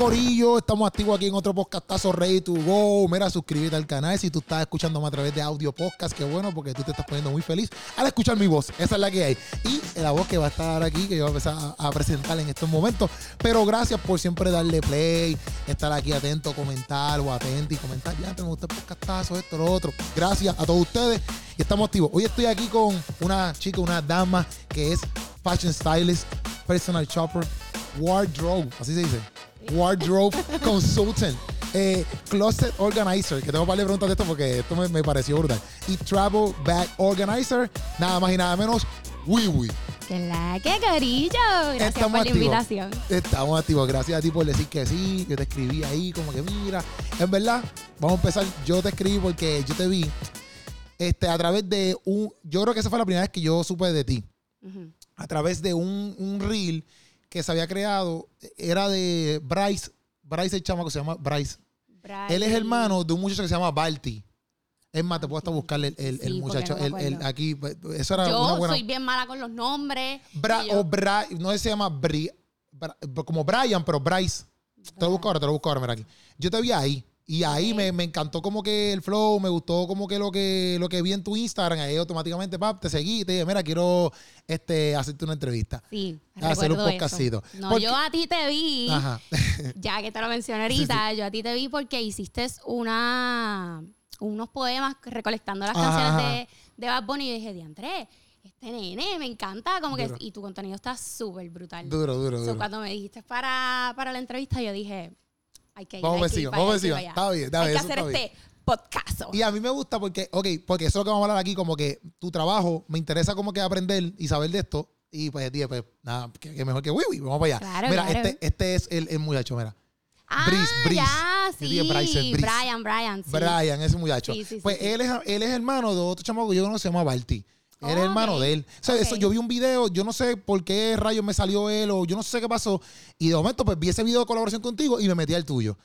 Corillo, estamos activos aquí en otro podcastazo Ready to Go. Mira, suscríbete al canal si tú estás escuchándome a través de audio podcast, qué bueno, porque tú te estás poniendo muy feliz al escuchar mi voz. Esa es la que hay. Y la voz que va a estar aquí, que yo voy a empezar a, presentar en estos momentos. Pero gracias por siempre darle play, estar aquí atento, comentar o atento y comentar. Ya te me gusta el esto, lo otro. Gracias a todos ustedes y estamos activos. Hoy estoy aquí con una chica, una dama que es fashion stylist, personal shopper, wardrobe, así se dice Wardrobe Consultant. Eh, closet Organizer, que tengo para preguntas de esto porque esto me, pareció brutal. Y Travel Bag Organizer, nada más y nada menos, Wiwi. Que la que carillo. Gracias por la invitación. Estamos activos. Gracias a ti por decir que sí. Yo te escribí ahí, como que mira. En verdad, vamos a empezar. Yo te escribí porque yo te vi este, a través de un. Yo creo que esa fue la primera vez que yo supe de ti. A través de un, un reel que se había creado era de Bryce. Bryce el chamaco se llama Bryce. Él es hermano de un muchacho que se llama Balti. Es más, te puedo hasta buscarle el, el, muchacho. el, aquí, eso era Yo soy bien mala con los nombres. O Bra, no se llama Bri, como Brian, pero Bryce. Te lo busco ahora, te lo busco ahora, mira aquí. Yo te vi ahí. Y ahí me, encantó como que el flow, me gustó como que lo que, lo que vi en tu Instagram. Ahí automáticamente, pap, te seguí y te dije, mira, quiero este, hacerte una entrevista. Sí, hacer un podcastito. No, yo a ti te vi, ya que te lo mencioné ahorita, yo a ti te vi porque hiciste una, unos poemas recolectando las canciones de, de Bad Bunny y yo dije, diantre, este nene me encanta, como que, y tu contenido está súper brutal. Duro, duro, duro. Cuando me dijiste para, para la entrevista, yo dije vamos a vamos a Está bien, está bien. Hay que hacer este podcast. Y a mí me gusta porque, ok, porque eso es lo que vamos a hablar aquí, como que tu trabajo me interesa como que aprender y saber de esto. Y pues, dije, pues, nada, que, mejor que Wiwi, vamos para allá. mira, Este, este es el, el muchacho, mira. Ah, Brice, Brice. Ya, sí. Brian, Brian, sí. Brian, ese muchacho. pues él, es, él es hermano de otro chamaco que yo no se llama Balti. Él es hermano de él. O sea, eso, yo vi un video, yo no sé por qué rayos me salió él o yo no sé qué pasó. Y de momento, pues vi ese video de colaboración contigo y me metí al tuyo.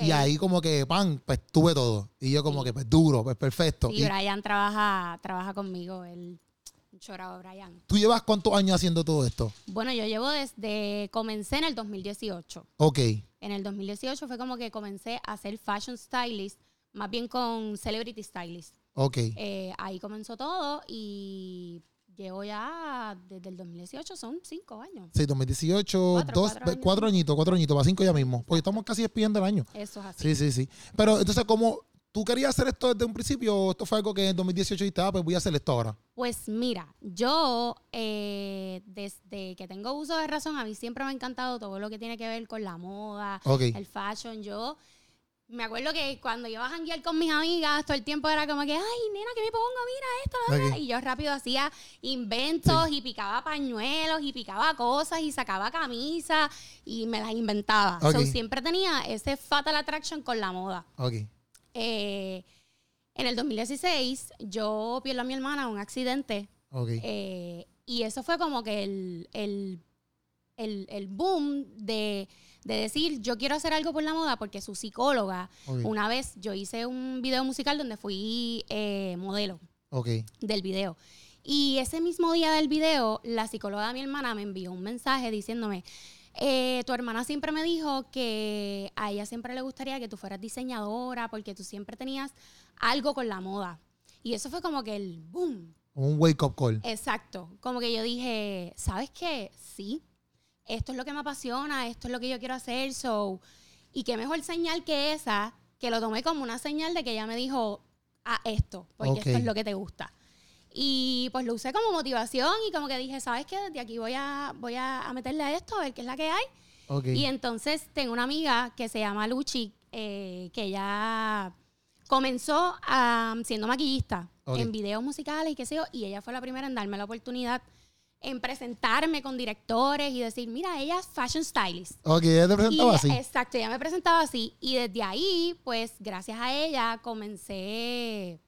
Y ahí como que, pan, pues tuve todo. Y yo como que, pues duro, pues perfecto. Y, Brian trabaja, trabaja conmigo, el chorado Brian. ¿Tú llevas cuántos años haciendo todo esto? Bueno, yo llevo desde, comencé en el 2018. Ok. En el 2018 fue como que comencé a ser fashion stylist, más bien con celebrity stylist. Ok. Eh, ahí comenzó todo y llevo ya desde el 2018, son cinco años. Sí, 2018, cuatro, dos, cuatro, añitos, cuatro añitos, para cinco ya mismo. Porque estamos casi despidiendo el año. Eso es así. Sí, sí, sí. Pero entonces, como tú querías hacer esto desde un principio o esto fue algo que en 2018 dijiste, ah, pues voy a hacer esto ahora? Pues mira, yo eh, desde que tengo uso de razón, a mí siempre me ha encantado todo lo que tiene que ver con la moda, el fashion. Yo me acuerdo que cuando iba a janguear con mis amigas, todo el tiempo era como que, ay, nena, ¿qué me pongo? Mira esto. Y yo rápido hacía inventos y picaba pañuelos y picaba cosas y sacaba camisas y me las inventaba. siempre tenía ese fatal attraction con la moda. Eh, en el 2016, yo pierdo a mi hermana en un accidente. Eh, y eso fue como que el, el, el boom de de decir, yo quiero hacer algo por la moda porque su psicóloga, una vez yo hice un video musical donde fui eh, modelo del video. Y ese mismo día del video, la psicóloga de mi hermana me envió un mensaje diciéndome, eh, tu hermana siempre me dijo que a ella siempre le gustaría que tú fueras diseñadora porque tú siempre tenías algo con la moda. Y eso fue como que el boom. Un wake up call. Exacto. Como que yo dije, ¿sabes qué? Sí, esto es lo que me apasiona, esto es lo que yo quiero hacer, so, y qué mejor señal que esa, que lo tomé como una señal de que ella me dijo, a esto, porque esto es lo que te gusta. Y pues lo usé como motivación y como que dije, ¿sabes qué? De aquí voy a, voy a, meterle a esto, a ver qué es la que hay. Y entonces tengo una amiga que se llama Luchi, eh, que ella comenzó siendo maquillista en videos musicales y qué sé yo, y ella fue la primera en darme la oportunidad en presentarme con directores y decir, mira, ella es fashion stylist. Ok, ella te presentaba así. Exacto, ella me presentaba así. Y desde ahí, pues, gracias a ella, comencé,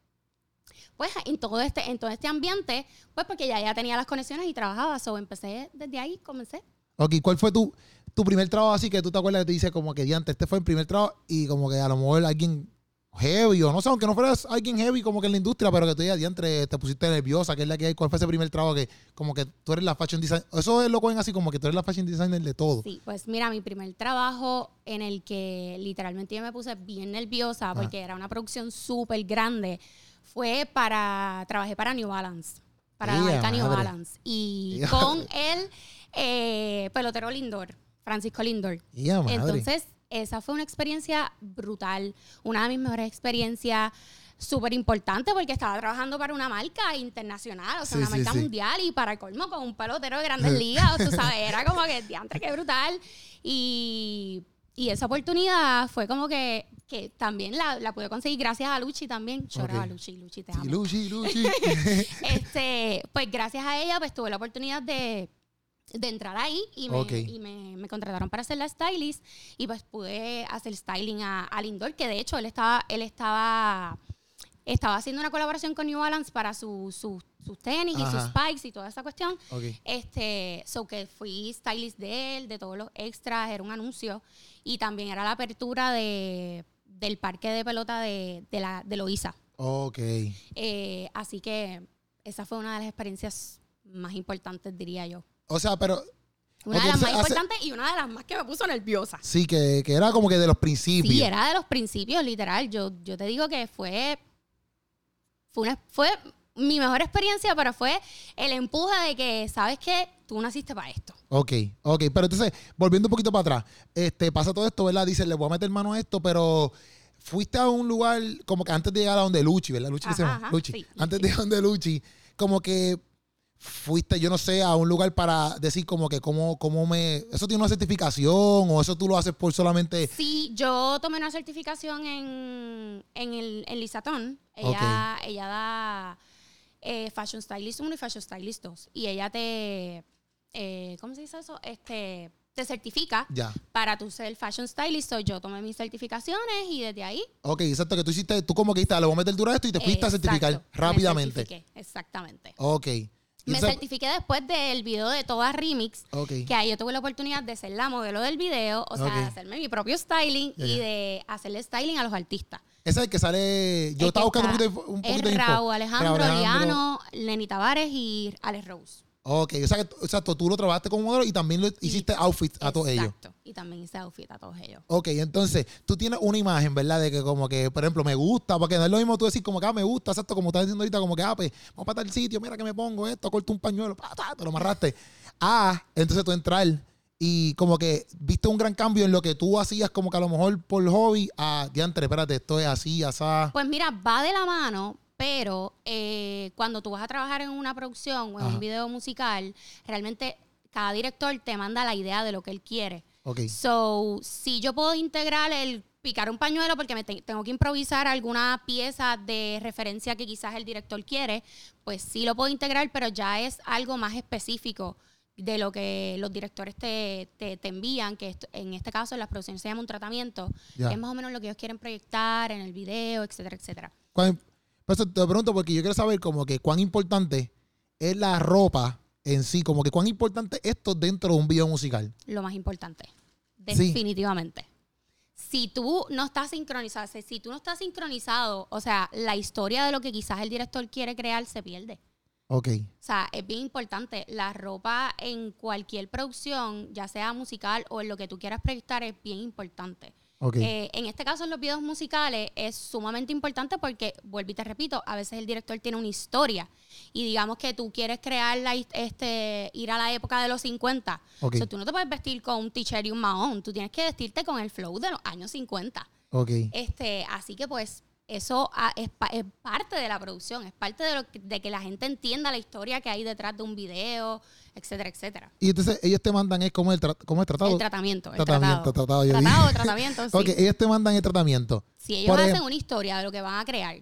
pues, en todo este, en todo este ambiente, pues, porque ya, ya tenía las conexiones y trabajaba. So, empecé desde ahí, comencé. Ok, ¿cuál fue tu, tu primer trabajo así que tú te acuerdas que te dice como que, diante, este fue el primer trabajo y como que a lo mejor alguien heavy o no sé, aunque no fueras alguien heavy como que en la industria, pero que tú ya entre te pusiste nerviosa, que es la que hay, ¿cuál fue ese primer trabajo que como que tú eres la fashion designer? Eso es lo que ven así como que tú eres la fashion designer de todo. Sí, pues mira, mi primer trabajo en el que literalmente yo me puse bien nerviosa porque era una producción súper grande, fue para, trabajé para New Balance, para la marca New Balance y con el eh, pelotero Lindor, Francisco Lindor. Entonces, esa fue una experiencia brutal, una de mis mejores experiencias súper importante porque estaba trabajando para una marca internacional, o sea, una marca mundial y para el colmo con un pelotero de grandes ligas, tú sabes, era como que diantre, qué brutal. Y, y, esa oportunidad fue como que, que también la, la, pude conseguir gracias a Luchi también. Choraba Luchi, Luchi, te amo. Luchi, Luchi. este, pues gracias a ella pues tuve la oportunidad de de entrar ahí y, me, me, contrataron para hacer la stylist y pues pude hacer styling a, a Lindor, que de hecho él estaba, él estaba, estaba haciendo una colaboración con New Balance para sus tenis y sus spikes y toda esa cuestión. Este, so que fui stylist de él, de todos los extras, era un anuncio y también era la apertura de, del parque de pelota de, de, la, de Loiza. Ok. Eh, así que esa fue una de las experiencias más importantes, diría yo. O sea, pero. Una de las más importantes y una de las más que me puso nerviosa. Sí, que, era como que de los principios. Sí, era de los principios, literal. Yo, yo te digo que fue. Fue, una, fue mi mejor experiencia, pero fue el empuje de que, ¿sabes qué? Tú naciste para esto. Ok, ok. Pero entonces, volviendo un poquito para atrás, este, pasa todo esto, ¿verdad? Dice, le voy a meter mano a esto, pero fuiste a un lugar como que antes de llegar a donde Luchi, ¿verdad? Luchi, se llama? Luchi. antes de llegar a donde Luchi, como que fuiste, yo no sé, a un lugar para decir como que cómo, cómo me... ¿Eso tiene una certificación o eso tú lo haces por solamente...? Sí, yo tomé una certificación en, en el en Lisatón. Ella, ella da eh, Fashion Stylist 1 y Fashion Stylist 2. Y ella te... Eh, ¿Cómo se dice eso? Este te certifica para tu ser fashion stylist. yo tomé mis certificaciones y desde ahí. Ok, exacto, que tú hiciste, tú como que dijiste, ah, le voy a meter duro a esto y te fuiste a certificar rápidamente. exactamente. Ok. Me certifiqué después del video de Toda Remix, que ahí yo tuve la oportunidad de ser la modelo del video, o sea, de hacerme mi propio styling y de hacerle styling a los artistas. Ese es el que sale. Yo estaba buscando un poquito, un poquito es de Raúl, Alejandro, Liano, Lenny Tavares y Alex Rose. Ok, o sea, que, exacto, tú lo trabajaste como modelo y también lo, hiciste outfit a todos ellos. Exacto, y también hice outfit a todos ellos. Ok, entonces, tú tienes una imagen, ¿verdad? De que como que, por ejemplo, me gusta, porque no es lo mismo tú decir como que, ah, me gusta, exacto, como estás diciendo ahorita, como que, ah, pues, vamos para tal sitio, mira que me pongo esto, corto un pañuelo, te lo amarraste. Ah, entonces tú entrar y como que viste un gran cambio en lo que tú hacías como que a lo mejor por hobby a, diantre, espérate, esto es así, asá. Pues mira, va de la mano, pero eh, cuando tú vas a trabajar en una producción o en un video musical, realmente cada director te manda la idea de lo que él quiere. Okay. So, si yo puedo integrar el picar un pañuelo porque me tengo que improvisar alguna pieza de referencia que quizás el director quiere, pues sí lo puedo integrar, pero ya es algo más específico de lo que los directores te, te, envían, que en este caso en las producciones se llama un tratamiento, que es más o menos lo que ellos quieren proyectar en el video, etcétera, etcétera. Pues te pregunto porque yo quiero saber como que cuán importante es la ropa en sí, como que cuán importante esto dentro de un video musical. Lo más importante, definitivamente. Si tú no estás sincronizado, si tú no estás sincronizado, o sea, la historia de lo que quizás el director quiere crear se pierde. Ok. O sea, es bien importante. La ropa en cualquier producción, ya sea musical o en lo que tú quieras proyectar, es bien importante. Eh, en este caso, en los videos musicales es sumamente importante porque, vuelvo y te repito, a veces el director tiene una historia. Y digamos que tú quieres crear la, este, ir a la época de los 50. O sea, tú no te puedes vestir con un t-shirt y un mahón, tú tienes que vestirte con el flow de los años 50. Este, así que pues eso es, parte de la producción, es parte de, lo de que la gente entienda la historia que hay detrás de un video, etcétera, etcétera. Y entonces ellos te mandan es como el, como el tratado. El tratamiento. El tratamiento, tratado. Tratado, tratamiento, sí. Ok, ellos te mandan el tratamiento. Si ellos hacen una historia de lo que van a crear.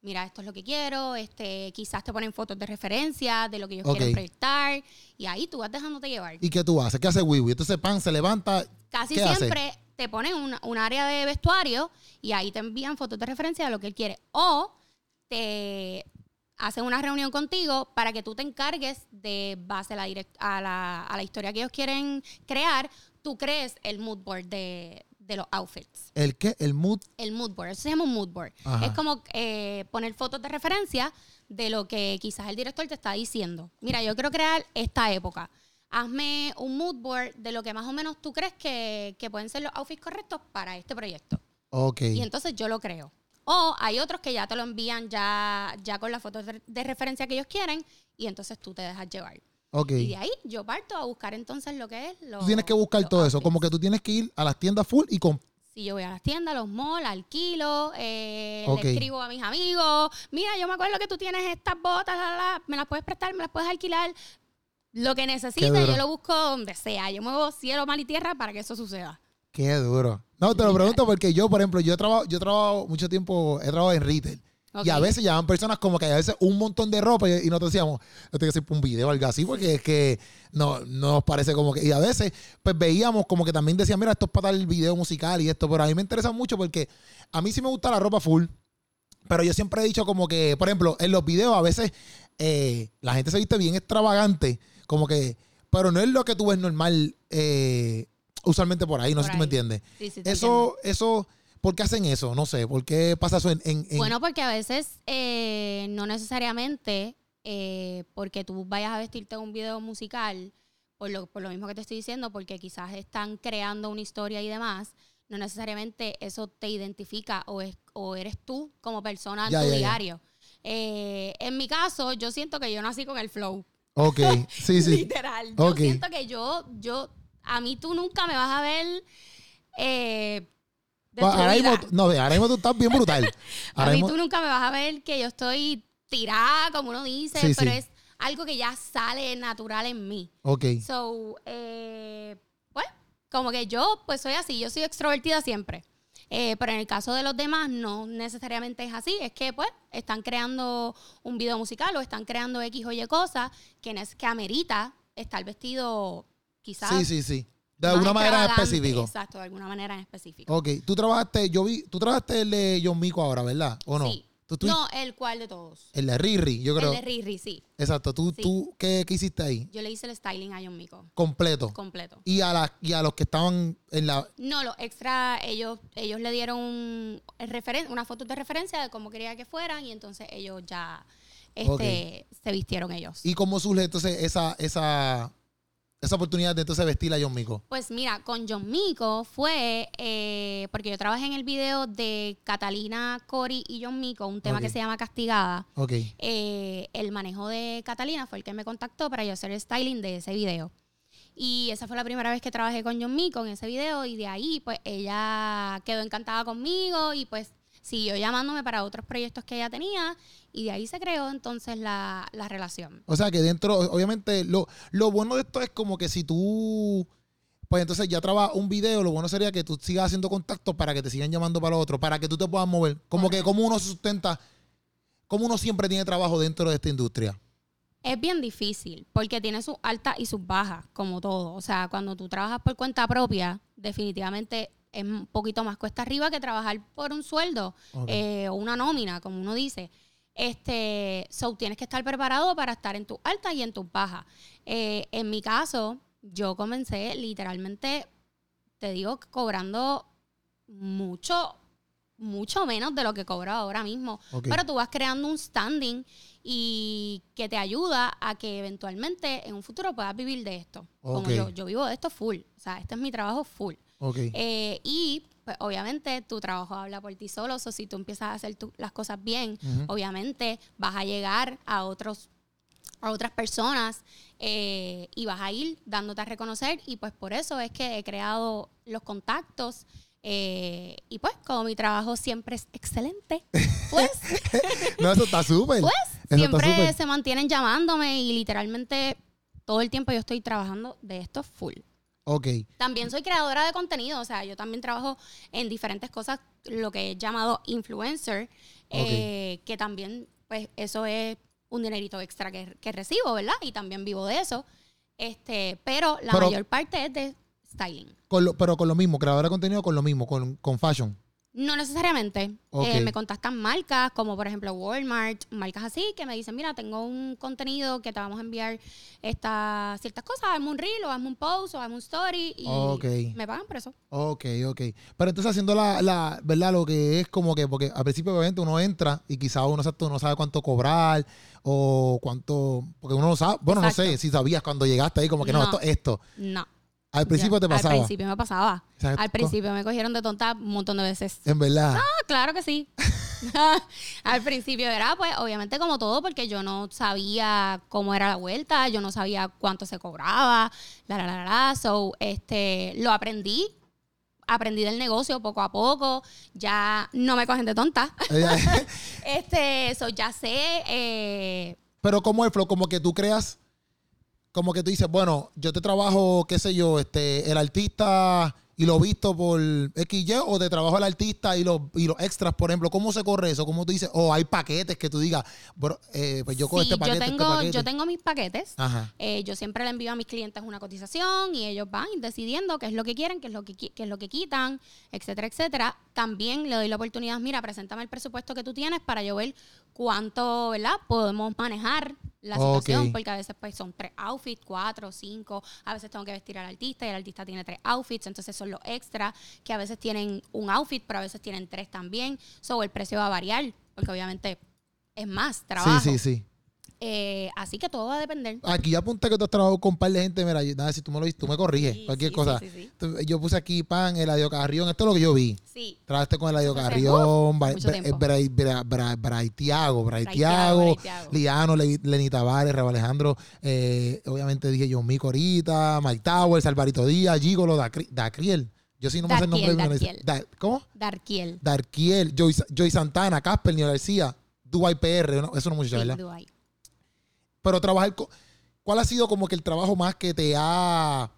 Mira, esto es lo que quiero, este, quizás te ponen fotos de referencia de lo que ellos quieren proyectar y ahí tú vas dejándote llevar. ¿Y qué tú haces? ¿Qué hace Wiwi? Entonces Pan se levanta. Casi siempre te ponen un, área de vestuario y ahí te envían fotos de referencia de lo que él quiere. O te hacen una reunión contigo para que tú te encargues de base a, la, a la historia que ellos quieren crear, tú crees el mood board de, de los outfits. ¿El qué? ¿El mood? El mood board. Eso se llama un mood board. Es como eh, poner fotos de referencia de lo que quizás el director te está diciendo. Mira, yo quiero crear esta época. Hazme un mood board de lo que más o menos tú crees que, pueden ser los outfits correctos para este proyecto. Ok. Y entonces yo lo creo. O hay otros que ya te lo envían ya, ya con las fotos de referencia que ellos quieren y entonces tú te dejas llevar. Okay. Y de ahí yo parto a buscar entonces lo que es. Lo, tú tienes que buscar todo eso, como que tú tienes que ir a las tiendas full y con... Si yo voy a las tiendas, los malls, alquilo, eh, le escribo a mis amigos, mira, yo me acuerdo que tú tienes estas botas, me las puedes prestar, me las puedes alquilar. Lo que necesites, yo lo busco donde sea. Yo muevo cielo, mal y tierra para que eso suceda. Qué duro. No, te lo pregunto porque yo, por ejemplo, yo he trabajado, yo he trabajado mucho tiempo, he trabajado en retail. Y a veces llaman personas como que a veces un montón de ropa y, nosotros decíamos, yo tengo que hacer un video o algo así, porque es que no, nos parece como que. Y a veces, pues veíamos como que también decían, mira, esto es para dar el video musical y esto, pero a mí me interesa mucho porque a mí sí me gusta la ropa full, pero yo siempre he dicho como que, por ejemplo, en los videos a veces eh, la gente se viste bien extravagante, como que, pero no es lo que tú ves normal eh, usualmente por ahí, no sé si tú me entiendes. eso, eso ¿Por qué hacen eso? No sé, ¿por qué pasa eso en...? Bueno, porque a veces eh, no necesariamente eh, porque tú vayas a vestirte un video musical, por lo, por lo mismo que te estoy diciendo, porque quizás están creando una historia y demás, no necesariamente eso te identifica o, es, o eres tú como persona en tu diario. Eh, en mi caso, yo siento que yo nací con el flow. Ok, sí, sí. Literal. Yo siento que yo, yo, a mí tú nunca me vas a ver ahora mismo, no, ahora mismo tú estás bien brutal. a mí tú nunca me vas a ver que yo estoy tirada, como uno dice, pero es algo que ya sale natural en mí. Ok. So, eh, pues, como que yo, pues soy así, yo soy extrovertida siempre. Eh, pero en el caso de los demás no necesariamente es así, es que pues están creando un video musical o están creando X o Y cosas que, que amerita estar vestido quizás sí, sí, sí. De alguna manera en específico. Exacto, de alguna manera en específico. Ok, tú trabajaste, yo vi, tú trabajaste el de John Mico ahora, ¿verdad? ¿O no? Sí. no, el cual de todos. El de Riri, yo creo. El de Riri, sí. Exacto. ¿Tú, tú ¿qué, qué, hiciste ahí? Yo le hice el styling a John Mico. Completo. Completo. ¿Y a, la, y a los que estaban en la...? No, los extra, ellos, ellos le dieron un, una foto de referencia de cómo quería que fueran y entonces ellos ya este, se vistieron ellos. ¿Y cómo surge entonces esa, esa esa oportunidad de entonces vestir a John Mico? Pues mira, con John Mico fue eh, porque yo trabajé en el video de Catalina, Cory y John Mico, un tema que se llama Castigada. Ok. Eh, el manejo de Catalina fue el que me contactó para yo hacer el styling de ese video. Y esa fue la primera vez que trabajé con John Mico en ese video y de ahí pues ella quedó encantada conmigo y pues siguió llamándome para otros proyectos que ella tenía y de ahí se creó entonces la, relación. O sea que dentro, obviamente, lo, lo bueno de esto es como que si tú, pues entonces ya trabajas un video, lo bueno sería que tú sigas haciendo contacto para que te sigan llamando para lo otro, para que tú te puedas mover. Como que como uno se sustenta, como uno siempre tiene trabajo dentro de esta industria. Es bien difícil porque tiene sus altas y sus bajas, como todo. O sea, cuando tú trabajas por cuenta propia, definitivamente es un poquito más cuesta arriba que trabajar por un sueldo eh, o una nómina, como uno dice. Este, so tienes que estar preparado para estar en tus altas y en tus bajas. Eh, en mi caso, yo comencé literalmente, te digo, cobrando mucho, mucho menos de lo que cobro ahora mismo. Pero tú vas creando un standing y que te ayuda a que eventualmente en un futuro puedas vivir de esto. Como yo, yo vivo de esto full. O sea, este es mi trabajo full. Eh, y pues obviamente tu trabajo habla por ti solo, o si tú empiezas a hacer las cosas bien, obviamente vas a llegar a otros a otras personas eh, y vas a ir dándote a reconocer y pues por eso es que he creado los contactos eh, y pues como mi trabajo siempre es excelente, pues... no, eso está súper. Pues siempre se mantienen llamándome y literalmente todo el tiempo yo estoy trabajando de esto full. También soy creadora de contenido, o sea, yo también trabajo en diferentes cosas, lo que he llamado influencer, eh, que también, pues, eso es un dinerito extra que, recibo, ¿verdad? Y también vivo de eso. Este, pero la mayor parte es de styling. Con pero con lo mismo, creadora de contenido con lo mismo, con, con fashion. No necesariamente. Eh, me contactan marcas como por ejemplo Walmart, marcas así, que me dicen, mira, tengo un contenido que te vamos a enviar estas ciertas cosas, hazme un reel o hazme un post o hazme un story y me pagan por eso. Ok, ok. Pero entonces haciendo la, la, ¿verdad? Lo que es como que, porque al principio obviamente uno entra y quizás uno, no sabe cuánto cobrar o cuánto, porque uno no sabe, bueno, no sé si sabías cuando llegaste ahí como que no, esto, esto. No. Al principio te pasaba. Al principio me pasaba. Al principio me cogieron de tonta un montón de veces. En verdad. Ah, claro que sí. al principio era, pues, obviamente como todo, porque yo no sabía cómo era la vuelta, yo no sabía cuánto se cobraba, la, la, la, la. So, este, lo aprendí. Aprendí del negocio poco a poco. Ya no me cogen de tonta. este, eso, ya sé. Eh, Pero, ¿cómo es, Flo? Como que tú creas como que tú dices, bueno, yo te trabajo, qué sé yo, este, el artista y lo visto por XY o de trabajo el artista y los, y los extras, por ejemplo, ¿cómo se corre eso? ¿Cómo tú dices? O hay paquetes que tú digas, eh, pues yo cojo este paquete. Yo este tengo, yo tengo mis paquetes. Eh, yo siempre le envío a mis clientes una cotización y ellos van decidiendo qué es lo que quieren, qué es lo que, qué es lo que quitan, etcétera, etcétera. También le doy la oportunidad, mira, preséntame el presupuesto que tú tienes para yo ver cuánto, ¿verdad? Podemos manejar la situación, porque a veces pues son tres outfits, cuatro, cinco, a veces tengo que vestir al artista y el artista tiene tres outfits, entonces son los extras que a veces tienen un outfit, pero a veces tienen tres también, so el precio va a variar, porque obviamente es más trabajo. Sí, sí, sí. Eh, así que todo va a depender. Aquí ya apunté que tú has trabajado con un par de gente. Mira, nada, si tú me lo viste, tú me corriges. cualquier cosa. yo puse aquí pan, Eladio Carrión. Esto es lo que yo vi. Sí. Trabaste con Eladio Carrión, Braitiago, Braitiago, Liano, Lenny Tavares, Reba Alejandro. Eh, obviamente dije yo, Mico ahorita, Mike Tower, Salvarito Díaz, Gigolo, Dacriel. Yo sí no me sé el nombre. de ¿Cómo? Darkiel. Darkiel, Joy, Joy Santana, Casper, Nio García, Dubai PR. eso no mucho, ¿verdad? Pero trabajar con... ¿Cuál ha sido como que el trabajo más que te ha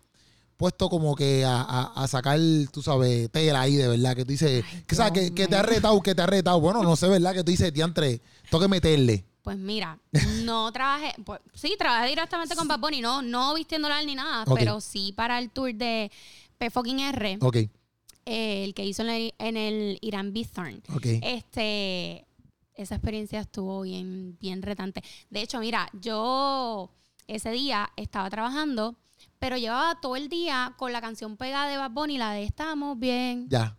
puesto como que a, sacar, tú sabes, tela ahí de verdad? Que tú dices, que, que, te ha retado, que te ha retado. Bueno, no sé, ¿verdad? Que tú dices, diantre, tengo que meterle. Pues mira, no trabajé, pues, sí, trabajé directamente con Bad Bunny, no, no vistiéndola ni nada, pero sí para el tour de P fucking R. Ok. Eh, el que hizo en el, en el Irán Bithorn. Ok. Este, esa experiencia estuvo bien, bien retante. De hecho, mira, yo ese día estaba trabajando, pero llevaba todo el día con la canción pegada de Bad Bunny, la de Estamos bien. Ya.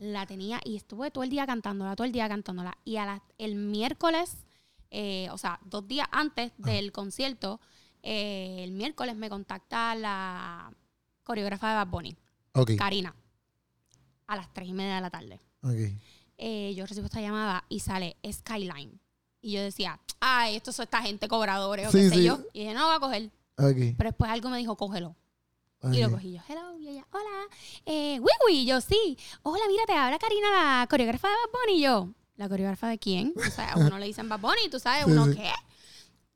la tenía y estuve todo el día cantándola, todo el día cantándola. Y a el miércoles, eh, o sea, dos días antes del concierto, eh, el miércoles me contacta la coreógrafa de Bad Bunny, Karina, a las tres y media de la tarde. Okay. Eh, yo recibo esta llamada y sale Skyline. Y yo decía, ay, estos son esta gente cobradores o qué sé yo. Y dije, no, voy a coger. Pero después algo me dijo, cógelo. Y lo cogí yo, hello, y ella, hola, eh, Y yo, sí. Hola, mira, te habla Karina, la coreógrafa de Bad Bunny. Y yo, ¿la coreógrafa de quién? O sea, a uno le dicen Bad Bunny, tú sabes, uno, ¿qué?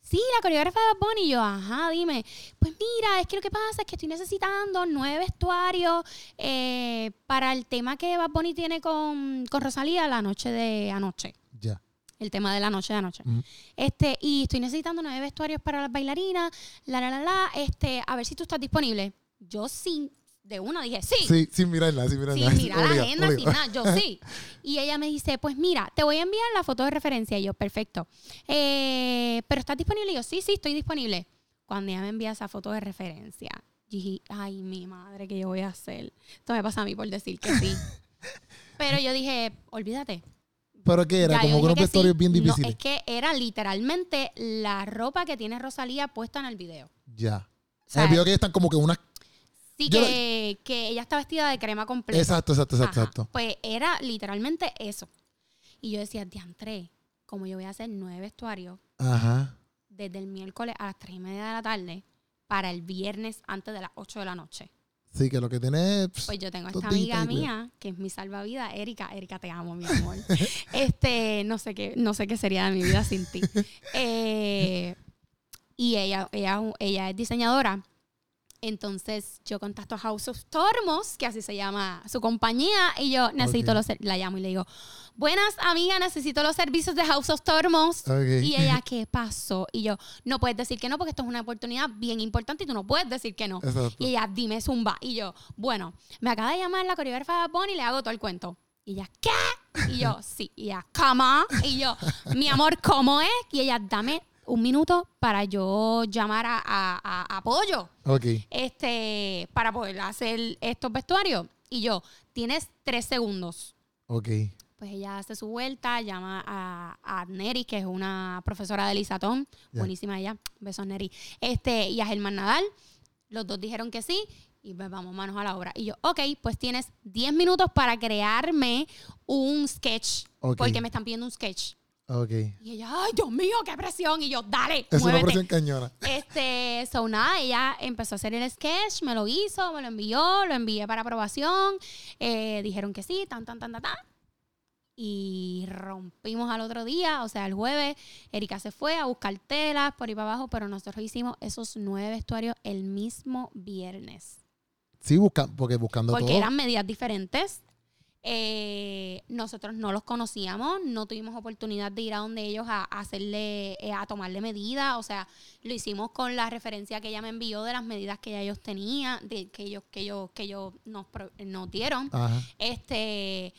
Sí, la coreógrafa de Bad Bunny. Y yo, ajá, dime. Pues mira, es que lo que pasa es que estoy necesitando nueve vestuarios eh, para el tema que Bad Bunny tiene con, con Rosalía la noche de anoche. Ya. El tema de la noche de anoche. Este, y estoy necesitando nueve vestuarios para las bailarinas, la, la, la, la. Este, a ver si tú estás disponible. Yo sí, de una dije, sí. Sí, sin mirarla, sin mirarla. Sin mirar la agenda, sin nada. Yo sí. Y ella me dice, pues mira, te voy a enviar la foto de referencia. Y yo, perfecto. Eh, ¿Pero estás disponible? Y yo, sí, sí, estoy disponible. Cuando ella me envía esa foto de referencia, dije, ay, mi madre, ¿qué yo voy a hacer? Esto me pasa a mí por decir que sí. Pero yo dije, olvídate. ¿Pero qué era? Como que unos vestuarios bien difíciles. No, es que era literalmente la ropa que tiene Rosalía puesta en el video. Ya. en el video que están como que unas Sí, que, que, ella está vestida de crema completa. Exacto, exacto, exacto, Pues era literalmente eso. Y yo decía, diantre, como yo voy a hacer nueve vestuarios Ajá. desde el miércoles a las tres y media de la tarde para el viernes antes de las ocho de la noche. Sí, que lo que tiene. Pues yo tengo esta amiga mía, que es mi salvavidas, Erika. Erika, te amo, mi amor. este, no sé qué, no sé qué sería de mi vida sin ti. Eh, y ella, ella, ella es diseñadora entonces yo contacto a House of Tormos, que así se llama su compañía, y yo necesito los la llamo y le digo, buenas amigas, necesito los servicios de House of Tormos. Y ella, ¿qué pasó? Y yo, no puedes decir que no, porque esto es una oportunidad bien importante y tú no puedes decir que no. Y ella, dime zumba. Y yo, bueno, me acaba de llamar la coreógrafa de Bonnie y le hago todo el cuento. Y ella, ¿qué? Y yo, sí. Y ella, ¿cómo? Y yo, mi amor, ¿cómo es? Y ella, dame un minuto para yo llamar a, a, apoyo. Ok. Este, para poder hacer estos vestuarios. Y yo, tienes tres segundos. Ok. Pues ella hace su vuelta, llama a, a Neri, que es una profesora de Lisatón. Buenísima ella. Besos, Neri. Este, y a Germán Nadal. Los dos dijeron que sí. Y pues vamos, manos a la obra. Y yo, ok, pues tienes 10 minutos para crearme un sketch. Porque me están pidiendo un sketch. Ok. Y ella, ay, Dios mío, qué presión. Y yo, dale. Es una presión cañona. Este, so nada, ella empezó a hacer el sketch, me lo hizo, me lo envió, lo envié para aprobación. Eh, dijeron que sí, tan, tan, tan, tan, tan. Y rompimos al otro día, o sea, el jueves, Erika se fue a buscar telas por ahí para abajo, pero nosotros hicimos esos nueve vestuarios el mismo viernes. Sí, busca, porque buscando Porque eran medidas diferentes eh, nosotros no los conocíamos, no tuvimos oportunidad de ir a donde ellos a, hacerle, eh, a tomarle medidas, o sea, lo hicimos con la referencia que ella me envió de las medidas que ellos tenían, de, que ellos, que ellos, que ellos nos, nos dieron. Este,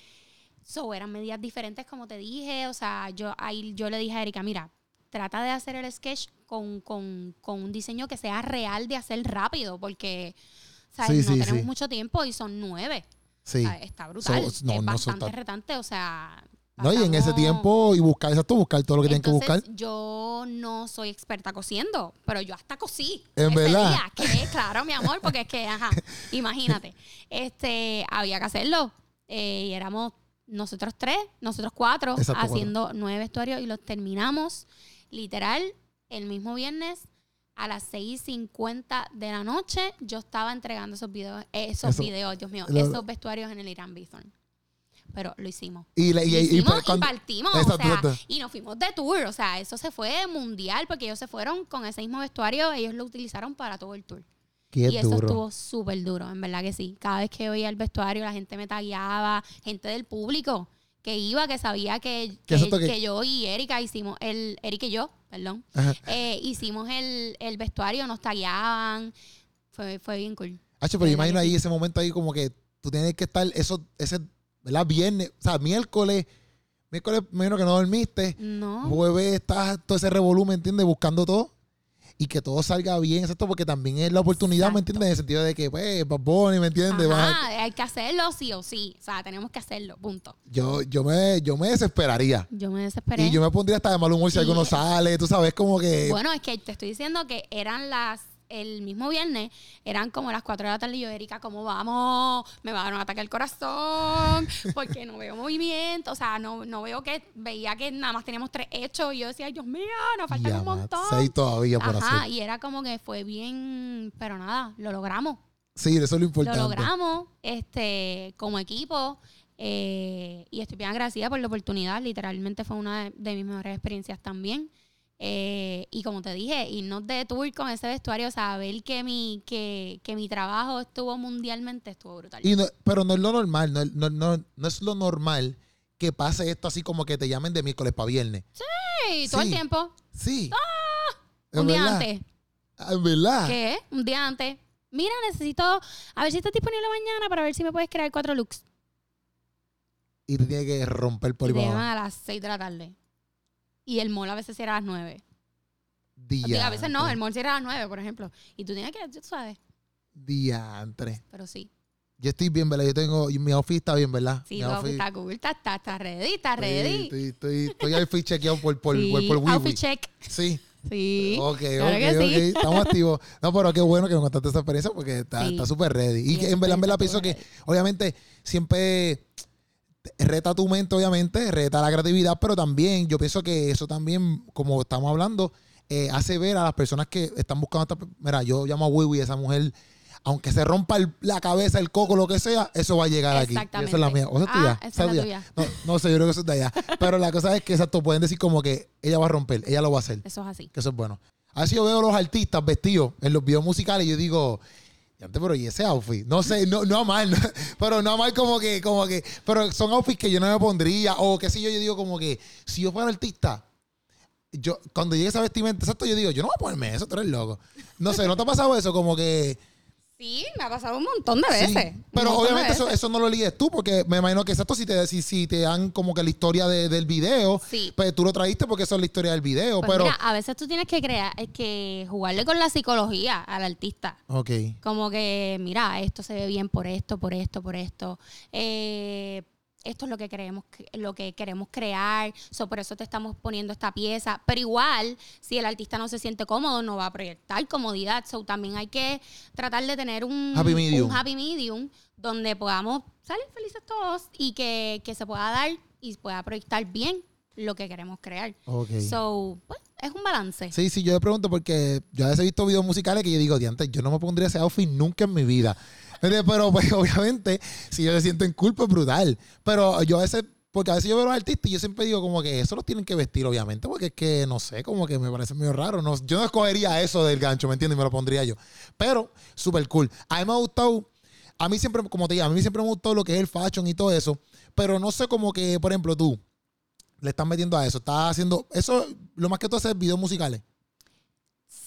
so, eran medidas diferentes, como te dije, o sea, yo ahí yo le dije a Erika, mira, trata de hacer el sketch con, con, con un diseño que sea real de hacer rápido, porque ¿sabes? no tenemos mucho tiempo y son nueve. Sí. está brutal. es bastante retante, o sea. No, y en ese tiempo, y buscar, exacto, buscar todo lo que tienen que buscar. Yo no soy experta cociendo, pero yo hasta cosí. En verdad. que, claro, mi amor, porque es que, ajá, imagínate. Este, había que hacerlo. Eh, y éramos nosotros tres, nosotros cuatro, haciendo nueve vestuarios y los terminamos literal el mismo viernes a las 6.50 de la noche yo estaba entregando esos videos, esos videos, Dios mío, esos vestuarios en el Irán Bithorn. Pero lo hicimos. Y, y, partimos. o sea, y nos fuimos de tour. O sea, eso se fue mundial porque ellos se fueron con ese mismo vestuario. Ellos lo utilizaron para todo el tour. y eso estuvo súper duro, en verdad que sí. Cada vez que oía el vestuario, la gente me tagueaba, gente del público que iba, que sabía que, que, yo y Erika hicimos el, Erika y yo, perdón, eh, hicimos el, el, vestuario, nos tagueaban, fue, fue bien cool. Hacho, pero imagino ahí ese momento ahí como que tú tienes que estar, eso, ese, ¿verdad? Viernes, o sea, miércoles, miércoles menos que no dormiste, no. jueves estás todo ese revolumen, ¿entiendes? Buscando todo y que todo salga bien, exacto, porque también es la oportunidad, ¿me entiendes? En el sentido de que, pues, Bad ¿me entiendes? hay que hacerlo sí o sí, o sea, tenemos que hacerlo, punto. Yo, yo, me, yo me desesperaría. Yo me desesperaría. Y yo me pondría hasta de mal humor si algo no sale, tú sabes, como que... Bueno, es que te estoy diciendo que eran las el mismo viernes eran como las 4 de la tarde y yo, Erika, ¿cómo vamos? Me va a dar un ataque al corazón porque no veo movimiento, o sea, no, no veo que, veía que nada más teníamos tres hechos y yo decía, Dios mío, nos faltan un montón. Seis todavía por Ajá, y era como que fue bien, pero nada, lo logramos. Sí, eso es lo importante. Lo logramos, este, como equipo. Eh, y estoy bien agradecida por la oportunidad. Literalmente fue una de mis mejores experiencias también. Eh, y como te dije, irnos de tour con ese vestuario, ver que mi, que, que mi trabajo estuvo mundialmente, estuvo brutal. Y pero no es lo normal, no, no, no, no, es lo normal que pase esto así como que te llamen de miércoles para viernes. Sí, todo el tiempo. Sí. ¡Ah! Un día antes. Ah, verdad? ¿Qué? Un día antes. Mira, necesito, a ver si está disponible mañana para ver si me puedes crear cuatro looks. Y tiene que romper por ahí a las seis de la tarde. Y el mall a veces cierra a las 9. Día. A veces no, el mall cierra a las 9, por ejemplo. Y tú tienes que, tú sabes. Diantre. Pero sí. Yo estoy bien, ¿verdad? Yo tengo, mi outfit está bien, ¿verdad? Sí, mi outfit está cool, está, está, está ready, está ready. Estoy, estoy, estoy, outfit chequeado por, por, sí, por, por Outfit check. Sí. Sí. Ok, ok, ok. Estamos activos. No, pero qué bueno que nos contaste esa experiencia porque está súper ready. Y que en verdad, en verdad pienso que, obviamente, siempre reta tu mente, obviamente, reta la creatividad, pero también yo pienso que eso también, como estamos hablando, eh, hace ver a las personas que están buscando esta. Mira, yo llamo a Wiwi, esa mujer, aunque se rompa la cabeza, el coco, lo que sea, eso va a llegar aquí. Esa es la mía. O sea, ah, esa es tuya. No, no sé, yo creo que eso es de allá. pero la cosa es que, exacto, pueden decir como que ella va a romper, ella lo va a hacer. Eso es así. Que eso es bueno. Así yo veo a los artistas vestidos en los videos musicales y yo digo, pero y ese outfit, no sé, no, no mal, pero no mal como que, como que, pero son outfits que yo no me pondría, o que si yo, yo digo como que, si yo fuera artista, yo, cuando llegue esa vestimenta, exacto, yo digo, yo no voy a ponerme eso, tú eres loco. No sé, ¿no te ha pasado eso? Como que, Sí, me ha pasado un montón de veces. pero obviamente eso, eso, no lo líes tú, porque me imagino que exacto si te, si, si te dan como que la historia del video, pues tú lo traíste porque eso es la historia del video. Pues pero mira, a veces tú tienes que crear, es que jugarle con la psicología al artista. Ok. Como que, mira, esto se ve bien por esto, por esto, por esto. Eh esto es lo que queremos, lo que queremos crear, so, por eso te estamos poniendo esta pieza. Pero igual, si el artista no se siente cómodo, no va a proyectar comodidad. So, también hay que tratar de tener un happy medium, un happy medium donde podamos salir felices todos y que, se pueda dar y pueda proyectar bien lo que queremos crear. So, pues, es un balance. Sí, sí, yo le pregunto porque yo a veces he visto videos musicales que yo digo, diante, yo no me pondría ese outfit nunca en mi vida. Pero pues obviamente, si ellos se sienten culpa, es brutal. Pero yo a veces, porque a veces yo veo a los artistas y yo siempre digo como que eso los tienen que vestir, obviamente, porque es que, no sé, como que me parece medio raro. No, yo no escogería eso del gancho, ¿me entiendes? Me lo pondría yo. Pero, súper cool. A mí me ha gustado, a mí siempre, como te digo, a mí siempre me ha gustado lo que es el fashion y todo eso. Pero no sé como que, por ejemplo, tú le estás metiendo a eso. Estás haciendo, eso, lo más que tú haces videos musicales.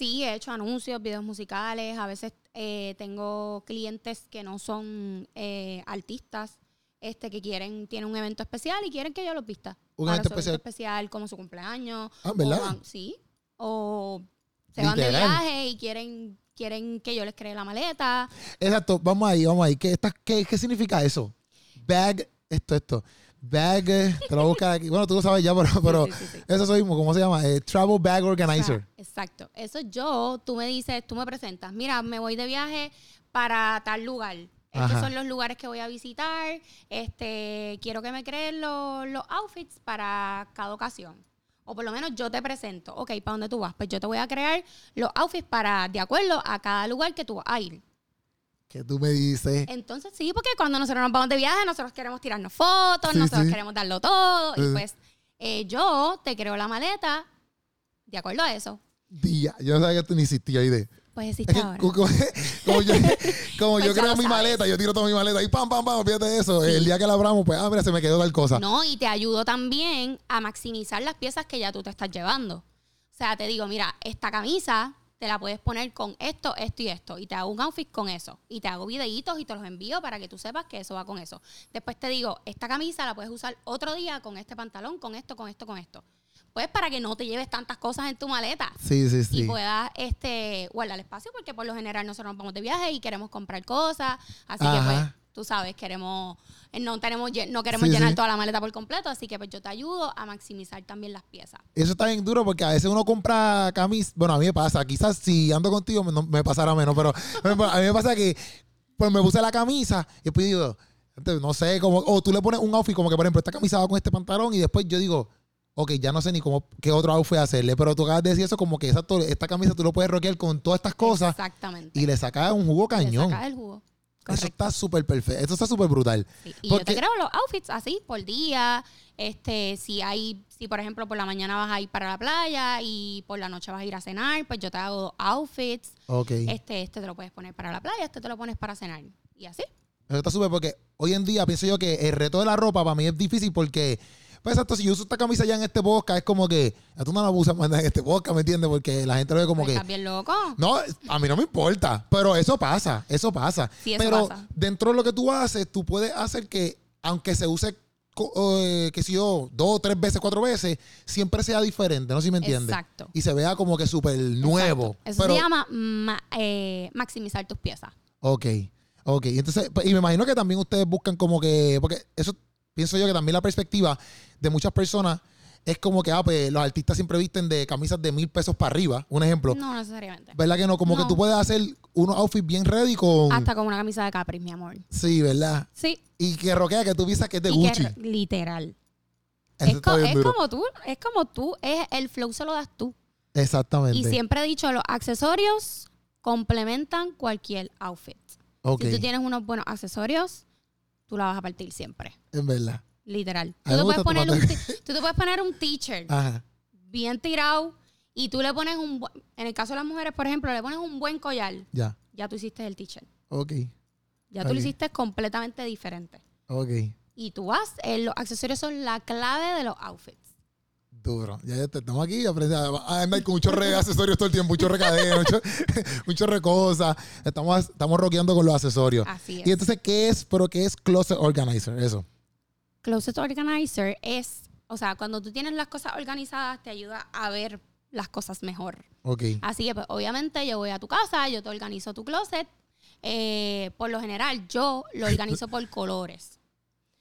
Sí, he hecho anuncios, videos musicales. A veces eh, tengo clientes que no son eh, artistas, este, que quieren, tienen un evento especial y quieren que yo los vista. Un evento especial. especial como su cumpleaños. Ah, ¿verdad? sí. O se van de viaje y quieren, quieren que yo les cree la maleta. Exacto, vamos ahí, vamos ahí. ¿Qué, qué, qué significa eso? Bag, esto, esto bag, te lo buscas aquí. Bueno, tú lo sabes ya, pero, pero eso soy mismo, ¿cómo se llama? Eh, travel Bag Organizer. Exacto. Eso yo, tú me dices, tú me presentas, mira, me voy de viaje para tal lugar. Estos son los lugares que voy a visitar. Este, quiero que me creen los, los outfits para cada ocasión. O por lo menos yo te presento, ok, ¿para dónde tú vas? Pues yo te voy a crear los outfits para, de acuerdo a cada lugar que tú vas a ir. ¿Qué tú me dices? Entonces sí, porque cuando nosotros nos vamos de viaje, nosotros queremos tirarnos fotos, nosotros queremos darlo todo. Y pues eh, yo te creo la maleta de acuerdo a eso. Día, yo no sabía que tú ni existías ahí de... Pues existe ahora. Como, yo, creo mi maleta, yo tiro toda mi maleta y pam, pam, pam, de eso. El día que la abramos, pues, ah, mira, se me quedó tal cosa. No, y te ayudo también a maximizar las piezas que ya tú te estás llevando. O sea, te digo, mira, esta camisa te la puedes poner con esto, esto y esto. Y te hago un outfit con eso. Y te hago videitos y te los envío para que tú sepas que eso va con eso. Después te digo, esta camisa la puedes usar otro día con este pantalón, con esto, con esto, con esto. Pues para que no te lleves tantas cosas en tu maleta. Sí, sí, sí. Y puedas este, guardar espacio porque por lo general nosotros nos vamos de viaje y queremos comprar cosas. Así que pues tú sabes, queremos, eh, no tenemos, no queremos llenar toda la maleta por completo, así que pues yo te ayudo a maximizar también las piezas. Eso está bien duro porque a veces uno compra camisas, bueno, a mí me pasa, quizás si ando contigo me, me pasará menos, pero a mí me pasa que pues me puse la camisa y después digo, no sé, como, o tú le pones un outfit como que por ejemplo esta camisa va con este pantalón y después yo digo, ok, ya no sé ni cómo, qué otro outfit hacerle, pero tú acabas de decir eso como que esta camisa tú lo puedes rockear con todas estas cosas. Exactamente. Y le sacas un jugo cañón. Le sacas el jugo. Eso está súper perfecto. Eso está súper brutal. Y yo te creo los outfits así por día. Este, si hay, si por ejemplo por la mañana vas a ir para la playa y por la noche vas a ir a cenar, pues yo te hago dos outfits. Este, este te lo puedes poner para la playa, este te lo pones para cenar. Y así. Eso está súper porque hoy en día pienso yo que el reto de la ropa para mí es difícil porque pues exacto, si yo uso esta camisa ya en este podcast, es como que tú no la usas más en este podcast, ¿me entiendes? Porque la gente lo ve como que. ¿Estás bien loco? No, a mí no me importa. Pero eso pasa, eso pasa. Sí, eso pero dentro de lo que tú haces, tú puedes hacer que, aunque se use eh, que si yo, dos, tres veces, cuatro veces, siempre sea diferente, ¿no? Si me entiendes. Exacto. Y se vea como que súper nuevo. Eso se llama eh, maximizar tus piezas. Ok, ok. Entonces, pues, y me imagino que también ustedes buscan como que, porque eso pienso yo que también la perspectiva de muchas personas es como que, ah, pues los artistas siempre visten de camisas de mil pesos para arriba, un ejemplo. No necesariamente. ¿Verdad que no? Como que tú puedes hacer unos outfits bien ready con... Hasta con una camisa de Capri, mi amor. Sí, ¿verdad? Sí. Y que roquea que tú piensas que es de Gucci. literal. es, es como tú, es como tú, es, el flow se lo das tú. Exactamente. Y siempre he dicho, los accesorios complementan cualquier outfit. Si tú tienes unos buenos accesorios, tú la vas a partir siempre. En verdad. Literal. Tú te, puedes poner un tú te puedes poner un teacher bien tirado y tú le pones un... En el caso de las mujeres, por ejemplo, le pones un buen collar. Ya. Ya tú hiciste el teacher. Ok. Ya tú lo hiciste completamente diferente. Ok. Y tú vas, eh, los accesorios son la clave de los outfits. Duro. Ya, ya estamos aquí aprendiendo a andar con muchos re accesorios todo el tiempo, muchos recaderos, muchos mucho re cosas. Estamos, estamos rockeando con los accesorios. Así es. Y entonces, ¿qué es? Pero ¿qué es Closet Organizer? Eso. Closet Organizer es, o sea, cuando tú tienes las cosas organizadas, te ayuda a ver las cosas mejor. Ok. Así que, pues, obviamente, yo voy a tu casa, yo te organizo tu closet. Eh, por lo general, yo lo organizo por colores.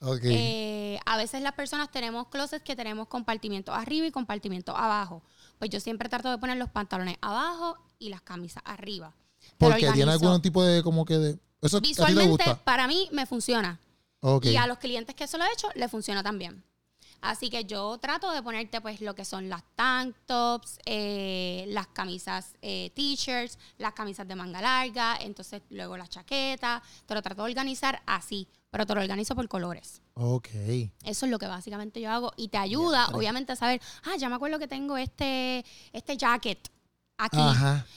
Okay. Eh, a veces las personas tenemos closets que tenemos compartimientos arriba y compartimientos abajo. Pues yo siempre trato de poner los pantalones abajo y las camisas arriba. Porque tiene algún tipo de como que de eso visualmente para mí me funciona. Y a los clientes que eso lo he hecho le funciona también. Así que yo trato de ponerte pues lo que son las tank tops, eh, las camisas eh, t-shirts, las camisas de manga larga, entonces luego las chaquetas. Te lo trato de organizar así, pero te lo organizo por colores. Ok. Eso es lo que básicamente yo hago y te ayuda obviamente a saber, ah, ya me acuerdo que tengo este, este jacket aquí.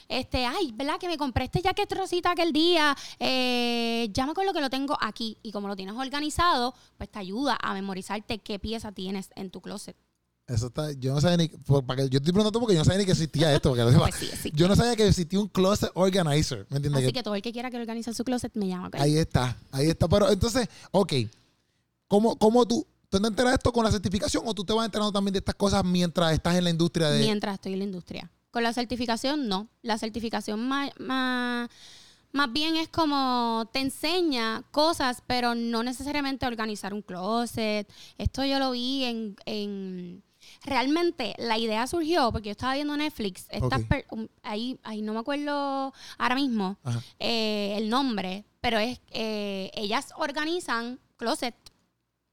Este, ay, ¿verdad? Que me compré este jacket rosita aquel día. Eh, ya me acuerdo que lo tengo aquí. Y como lo tienes organizado, pues te ayuda a memorizarte qué pieza tienes en tu closet. Eso está, yo no sabía ni, para que, yo estoy preguntando porque yo no sabía ni que existía esto. Porque pues yo no sabía que existía un closet organizer, ¿me entiendes? Así que, todo el que quiera que organice su closet me llama. Ahí está, ahí está. Pero entonces, ok, ¿cómo, cómo tú, tú te enteras de esto con la certificación o tú te vas enterando también de estas cosas mientras estás en la industria de... Mientras estoy en la industria. Con la certificación, no. La certificación más, más, bien es como te enseña cosas, pero no necesariamente organizar un closet. Esto yo lo vi en, en realmente la idea surgió porque yo estaba viendo Netflix, ahí, ahí no me acuerdo ahora mismo eh, el nombre, pero es eh, ellas organizan closet.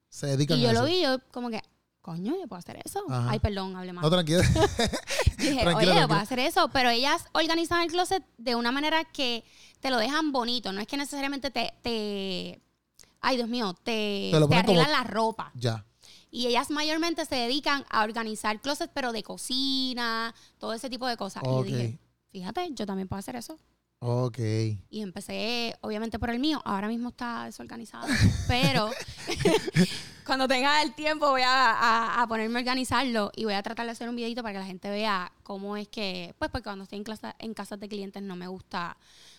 Se dedican y yo lo vi, yo como que, coño, yo puedo hacer eso. Ay, perdón, hable más. No, tranquila. Dije, oye, yo puedo hacer eso. Pero ellas organizan el closet de una manera que te lo dejan bonito. No es que necesariamente te. te ay, Dios mío, te, te, arreglan la ropa. Ya. Y ellas mayormente se dedican a organizar closets, pero de cocina, todo ese tipo de cosas. Y yo dije, fíjate, yo también puedo hacer eso. Ok. Y empecé, obviamente, por el mío. Ahora mismo está desorganizado. pero cuando tenga el tiempo voy a, ponerme a organizarlo y voy a tratar de hacer un videito para que la gente vea cómo es que, pues, porque cuando estoy en, clase, en casas de clientes no me gusta,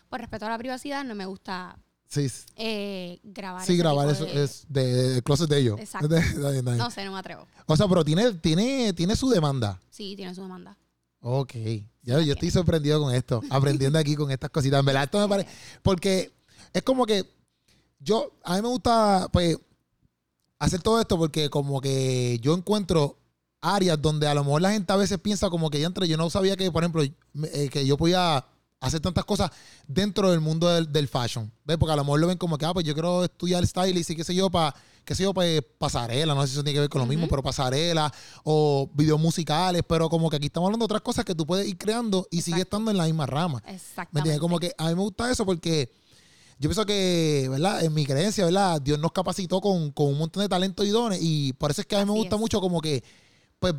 por respeto a la privacidad, no me gusta Sí. Eh, grabar. Sí, grabar eso es de, closet de ellos. Exacto. no sé, no me atrevo. O sea, pero tiene, tiene, tiene su demanda. Sí, tiene su demanda. Ok. Ya, yo estoy sorprendido con esto, aprendiendo aquí con estas cositas. En verdad, esto me parece. Porque es como que yo, a mí me gusta, pues, hacer todo esto porque como que yo encuentro áreas donde a lo mejor la gente a veces piensa como que ya entre, yo no sabía que, por ejemplo, eh, que yo podía hacer tantas cosas dentro del mundo del, fashion. ¿Ves? Porque a lo mejor lo ven como que, ah, pues yo quiero estudiar stylist y qué sé yo, para qué sé yo, pues pasarela, no sé si eso tiene que ver con lo mismo, pero pasarela o videos musicales, pero como que aquí estamos hablando de otras cosas que tú puedes ir creando y sigue estando en la misma rama. Exactamente. ¿Me entiendes? Como que a mí me gusta eso porque yo pienso que, ¿verdad? En mi creencia, ¿verdad? Dios nos capacitó con, un montón de talento y dones y por eso es que a mí me gusta mucho como que, pues,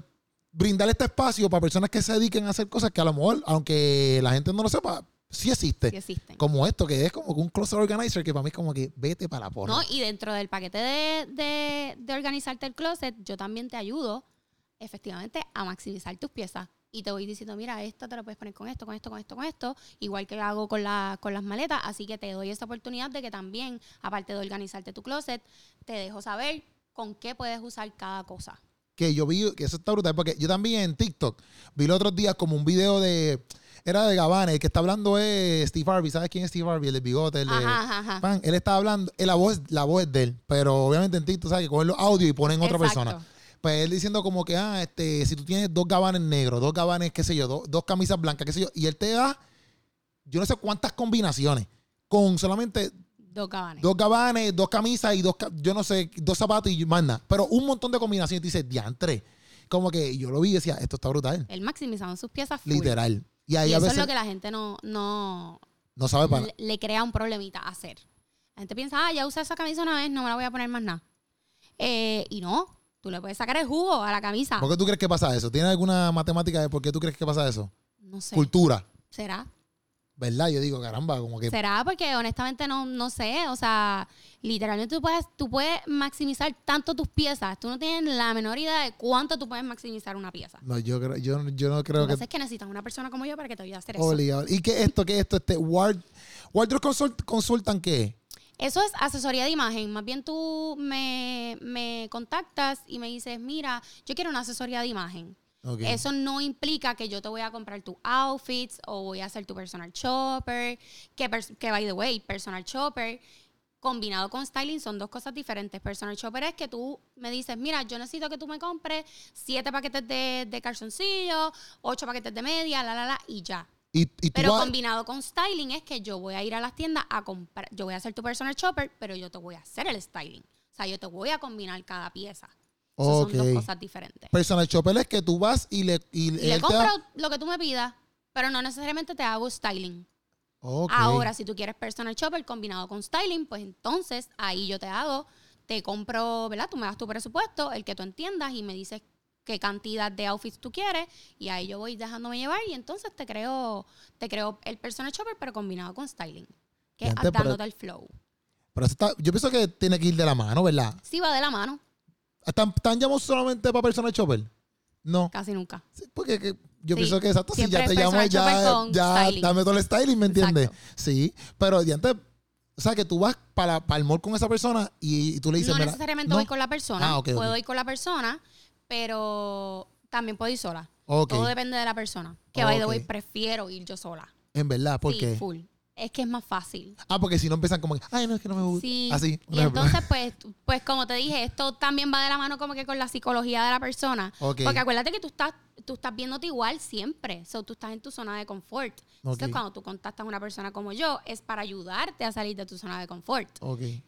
brindar este espacio para personas que se dediquen a hacer cosas que a lo mejor, aunque la gente no lo sepa, sí existe. Sí existen. Como esto, que es como un closer organizer, que para mí es como que vete para la porra. No, y dentro del paquete de, de, organizarte el closet, yo también te ayudo efectivamente a maximizar tus piezas. Y te voy diciendo, mira, esto te lo puedes poner con esto, con esto, con esto, con esto, igual que hago con, la, con las maletas. Así que te doy esta oportunidad de que también, aparte de organizarte tu closet, te dejo saber con qué puedes usar cada cosa. Que yo vi, que eso está brutal, porque yo también en TikTok vi los otros días como un video de era de Gabana, el que está hablando es Steve Harvey. ¿Sabes quién es Steve Harvey? El de bigote, el de Él está hablando, la voz, la voz es de él, pero obviamente en TikTok, ¿sabes? Que cogen los audios y ponen otra persona. Pues él diciendo como que, ah, este, si tú tienes dos gabanes negros, dos gabanes, qué sé yo, dos, camisas blancas, qué sé yo, y él te da, yo no sé cuántas combinaciones, con solamente Dos gabanes. Dos gabanes, dos camisas y dos, yo no sé, dos zapatos y más nada. Pero un montón de combinaciones. Y dice, diantre. Como que yo lo vi y decía, esto está brutal. Él maximizaba sus piezas. Literal. Y, eso es lo que la gente no, no, no sabe para. Le, crea un problemita hacer. La gente piensa, ah, ya usé esa camisa una vez, no me la voy a poner más nada. Eh, y no, tú le puedes sacar el jugo a la camisa. ¿Por qué tú crees que pasa eso? ¿Tienes alguna matemática de por qué tú crees que pasa eso? No sé. Cultura. ¿Será? ¿Verdad? Yo digo, caramba, como que... ¿Será? Porque honestamente no, no sé, o sea, literalmente tú puedes, tú puedes maximizar tanto tus piezas, tú no tienes la menor idea de cuánto tú puedes maximizar una pieza. No, yo, creo, yo, yo no creo que... es que necesitas una persona como yo para que te ayude a hacer eso. ¿Y qué es esto? ¿Qué es esto? Este, Ward, Wardrobe Consult, Consultan, ¿qué Eso es asesoría de imagen. Más bien tú me, me contactas y me dices, mira, yo quiero una asesoría de imagen. Eso no implica que yo te voy a comprar tus outfits o voy a hacer tu personal shopper. Que, que by the way, personal shopper combinado con styling son dos cosas diferentes. Personal shopper es que tú me dices, mira, yo necesito que tú me compres siete paquetes de, de calzoncillos, ocho paquetes de media, la, la, la, y ya. pero combinado con styling es que yo voy a ir a las tiendas a comprar, yo voy a hacer tu personal shopper, pero yo te voy a hacer el styling. O sea, yo te voy a combinar cada pieza. Son dos cosas diferentes. Personal shopper es que tú vas y le... Y, le compro lo que tú me pidas, pero no necesariamente te hago styling. Ahora, si tú quieres personal shopper combinado con styling, pues entonces ahí yo te hago, te compro, ¿verdad? Tú me das tu presupuesto, el que tú entiendas y me dices qué cantidad de outfits tú quieres y ahí yo voy dejándome llevar y entonces te creo te creo el personal shopper pero combinado con styling, que es dándote el flow. Pero está, yo pienso que tiene que ir de la mano, ¿verdad? Sí, va de la mano. ¿Están, están llamados solamente para personal shopper? No. Casi nunca. porque yo pienso que exacto, si ya te llamo, ya, ya dame todo el styling, ¿me entiendes? Sí, pero de antes, o sea, que tú vas para, para el mall con esa persona y, tú le dices. No necesariamente voy con la persona. Ah, puedo ir con la persona, pero también puedo ir sola. Todo depende de la persona. Que by the way, prefiero ir yo sola. En verdad, ¿por sí, full es que es más fácil. Ah, porque si no empiezan como, ay, no, es que no me gusta. Sí. Así. Y entonces, pues, pues, como te dije, esto también va de la mano como que con la psicología de la persona. Porque acuérdate que tú estás, tú estás viéndote igual siempre. O tú estás en tu zona de confort. Entonces, cuando tú contactas a una persona como yo, es para ayudarte a salir de tu zona de confort.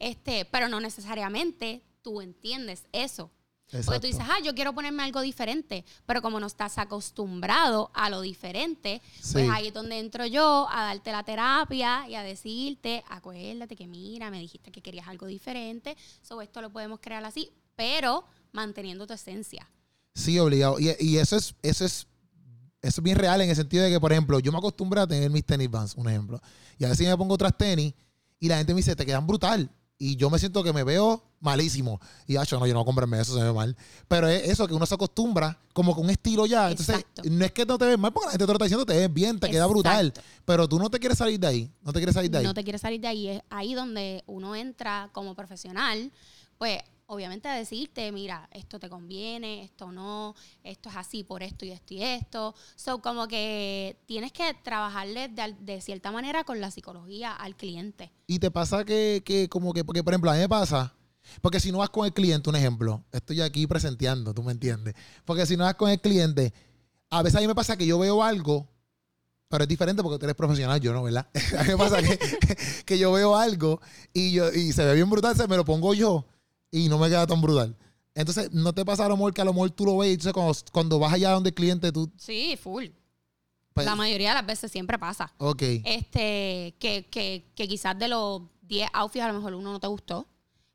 Este, pero no necesariamente tú entiendes eso. Porque tú dices, ah, yo quiero ponerme algo diferente, pero como no estás acostumbrado a lo diferente, pues ahí es donde entro yo a darte la terapia y a decirte, acuérdate que mira, me dijiste que querías algo diferente, sobre esto lo podemos crear así, pero manteniendo tu esencia. Sí, obligado. Y, eso es, eso es eso es bien real en el sentido de que, por ejemplo, yo me acostumbro a tener mis tenis vans, un ejemplo. Y a veces me pongo otras tenis y la gente me dice, te quedan brutal y yo me siento que me veo malísimo. Y, ah, no, yo no voy a comprarme eso, se me ve mal. Pero es eso, que uno se acostumbra como con un estilo ya. Entonces, no es que no te ves mal, porque la gente te lo está diciendo, te ves bien, te queda brutal. Pero tú no te quieres salir de ahí. No te quieres salir de ahí. No te quieres salir de ahí. Es ahí donde uno entra como profesional. Pues obviamente decirte, mira, esto te conviene, esto no, esto es así por esto y esto y esto. So, como que tienes que trabajarle de, cierta manera con la psicología al cliente. Y te pasa que, que, como que, porque por ejemplo, a mí me pasa, porque si no vas con el cliente, un ejemplo, estoy aquí presenteando, tú me entiendes. Porque si no vas con el cliente, a veces a mí me pasa que yo veo algo pero es diferente porque tú eres profesional, yo no, ¿verdad? a mí me pasa que, que, yo veo algo y, yo, y se ve bien brutal, se me lo pongo yo y no me queda tan brutal. Entonces, ¿no te pasa a lo mejor que a lo mejor tú lo ves y entonces cuando, cuando vas allá donde el cliente tú... Sí, full. Pues la mayoría de las veces siempre pasa. Ok. Este, que, que, que quizás de los 10 outfits a lo mejor uno no te gustó.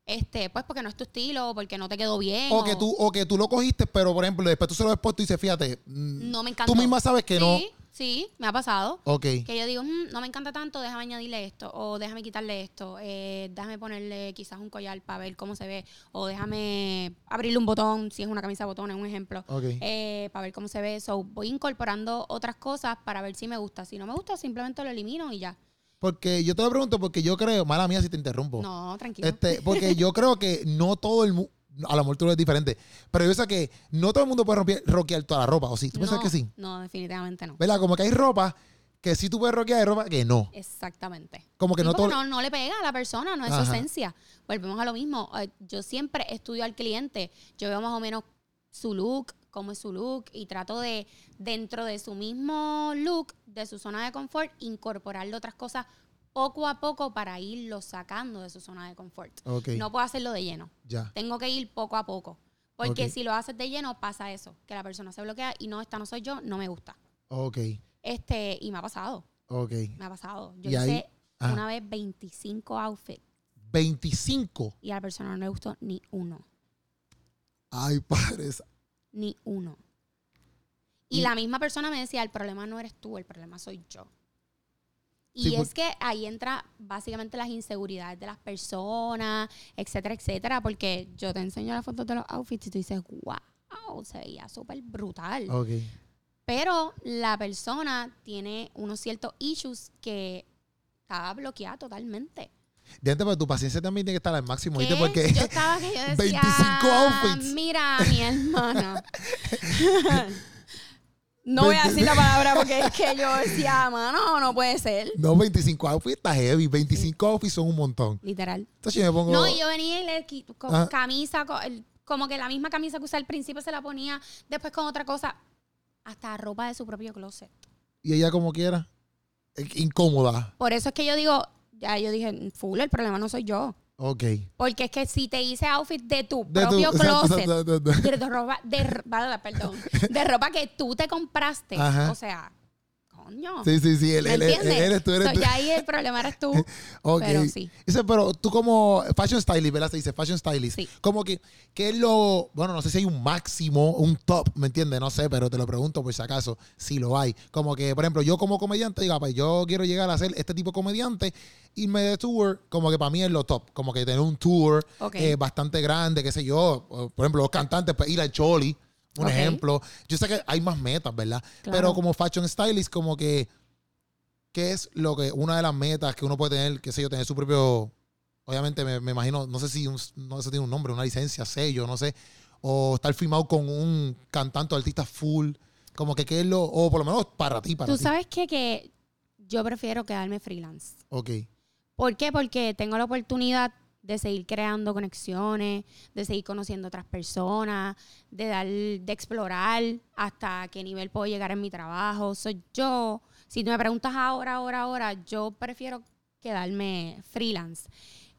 Este, pues porque no es tu estilo, porque no te quedó bien. O, que tú, o que tú lo cogiste, pero por ejemplo, después tú se lo has puesto y dices, fíjate, mm, no me encanta. Tú misma sabes que no. Sí, me ha pasado. Ok. Que yo digo, mm, no me encanta tanto, déjame añadirle esto, o déjame quitarle esto, eh, déjame ponerle quizás un collar para ver cómo se ve, o déjame abrirle un botón, si es una camisa de botones, un ejemplo, eh, para ver cómo se ve. So, voy incorporando otras cosas para ver si me gusta. Si no me gusta, simplemente lo elimino y ya. Porque yo te lo pregunto porque yo creo, mala mía si te interrumpo. No, tranquilo. Este, porque yo creo que no todo el mundo a lo mejor tú lo ves diferente. Pero yo sé que no todo el mundo puede rockear toda la ropa, ¿o sí? ¿Tú piensas que sí? No, definitivamente no. ¿Verdad? Como que hay ropa que sí tú puedes rockear y ropa que no. Exactamente. Como que no todo. No, no le pega a la persona, no es su esencia. Volvemos a lo mismo. Eh, yo siempre estudio al cliente. Yo veo más o menos su look, cómo es su look y trato de, dentro de su mismo look, de su zona de confort, incorporarle otras cosas poco a poco para irlo sacando de su zona de confort. No puedo hacerlo de lleno. Ya. Tengo que ir poco a poco. Porque si lo haces de lleno, pasa eso, que la persona se bloquea y no, esta no soy yo, no me gusta. Ok. Este, y me ha pasado. Ok. Me ha pasado. Yo hice una vez 25 outfits. 25. Y a la persona no le gustó ni uno. Ay, padre. Ni uno. y la misma persona me decía, el problema no eres tú, el problema soy yo. Y es que ahí entra básicamente las inseguridades de las personas, etcétera, etcétera, porque yo te enseño las fotos de los outfits y tú dices, wow, se veía súper brutal. Pero la persona tiene unos ciertos issues que estaba bloqueada totalmente. De pero tu paciencia también tiene que estar al máximo, ¿viste? Porque yo estaba que yo decía, 25 outfits. Mira, mi hermana. no voy a decir la palabra porque es que yo decía, mano, no puede ser. No, 25 outfits está heavy. 25 outfits son un montón. Literal. Entonces yo me pongo... No, y yo venía y le con ah. camisa, como que la misma camisa que usaba al principio se la ponía, después con otra cosa, hasta ropa de su propio closet. Y ella como quiera, incómoda. Por eso es que yo digo, ya yo dije, full, el problema no soy yo. Ok. Porque es que si te hice outfit de tu propio closet, de, ropa, de, perdón, de ropa que tú te compraste, o sea, Sí, sí, sí. Él, él, eres tú, eres tú. Ya ahí el problema eres tú. ok. Pero sí. Dice, pero tú como fashion stylist, ¿verdad? Se dice fashion stylist. Sí. Como que, ¿qué es lo. Bueno, no sé si hay un máximo, un top, ¿me entiendes? No sé, pero te lo pregunto por si acaso, si lo hay. Como que, por ejemplo, yo como comediante, diga, pues yo quiero llegar a ser este tipo de comediante, irme de tour, como que para mí es lo top. Como que tener un tour eh, bastante grande, qué sé yo. Por ejemplo, los cantantes, pues ir al Choli un ejemplo. Yo sé que hay más metas, ¿verdad? Pero como fashion stylist, como que, ¿qué es lo que, una de las metas que uno puede tener, qué sé yo, tener su propio, obviamente me, imagino, no sé si no sé tiene un nombre, una licencia, sello, no sé, o estar firmado con un cantante o artista full, como que qué es lo, o por lo menos para ti, para Tú sabes que, que yo prefiero quedarme freelance. Ok. ¿Por qué? Porque tengo la oportunidad de seguir creando conexiones, de seguir conociendo otras personas, de dar, de explorar hasta qué nivel puedo llegar en mi trabajo. Soy yo, si tú me preguntas ahora, ahora, ahora, yo prefiero quedarme freelance.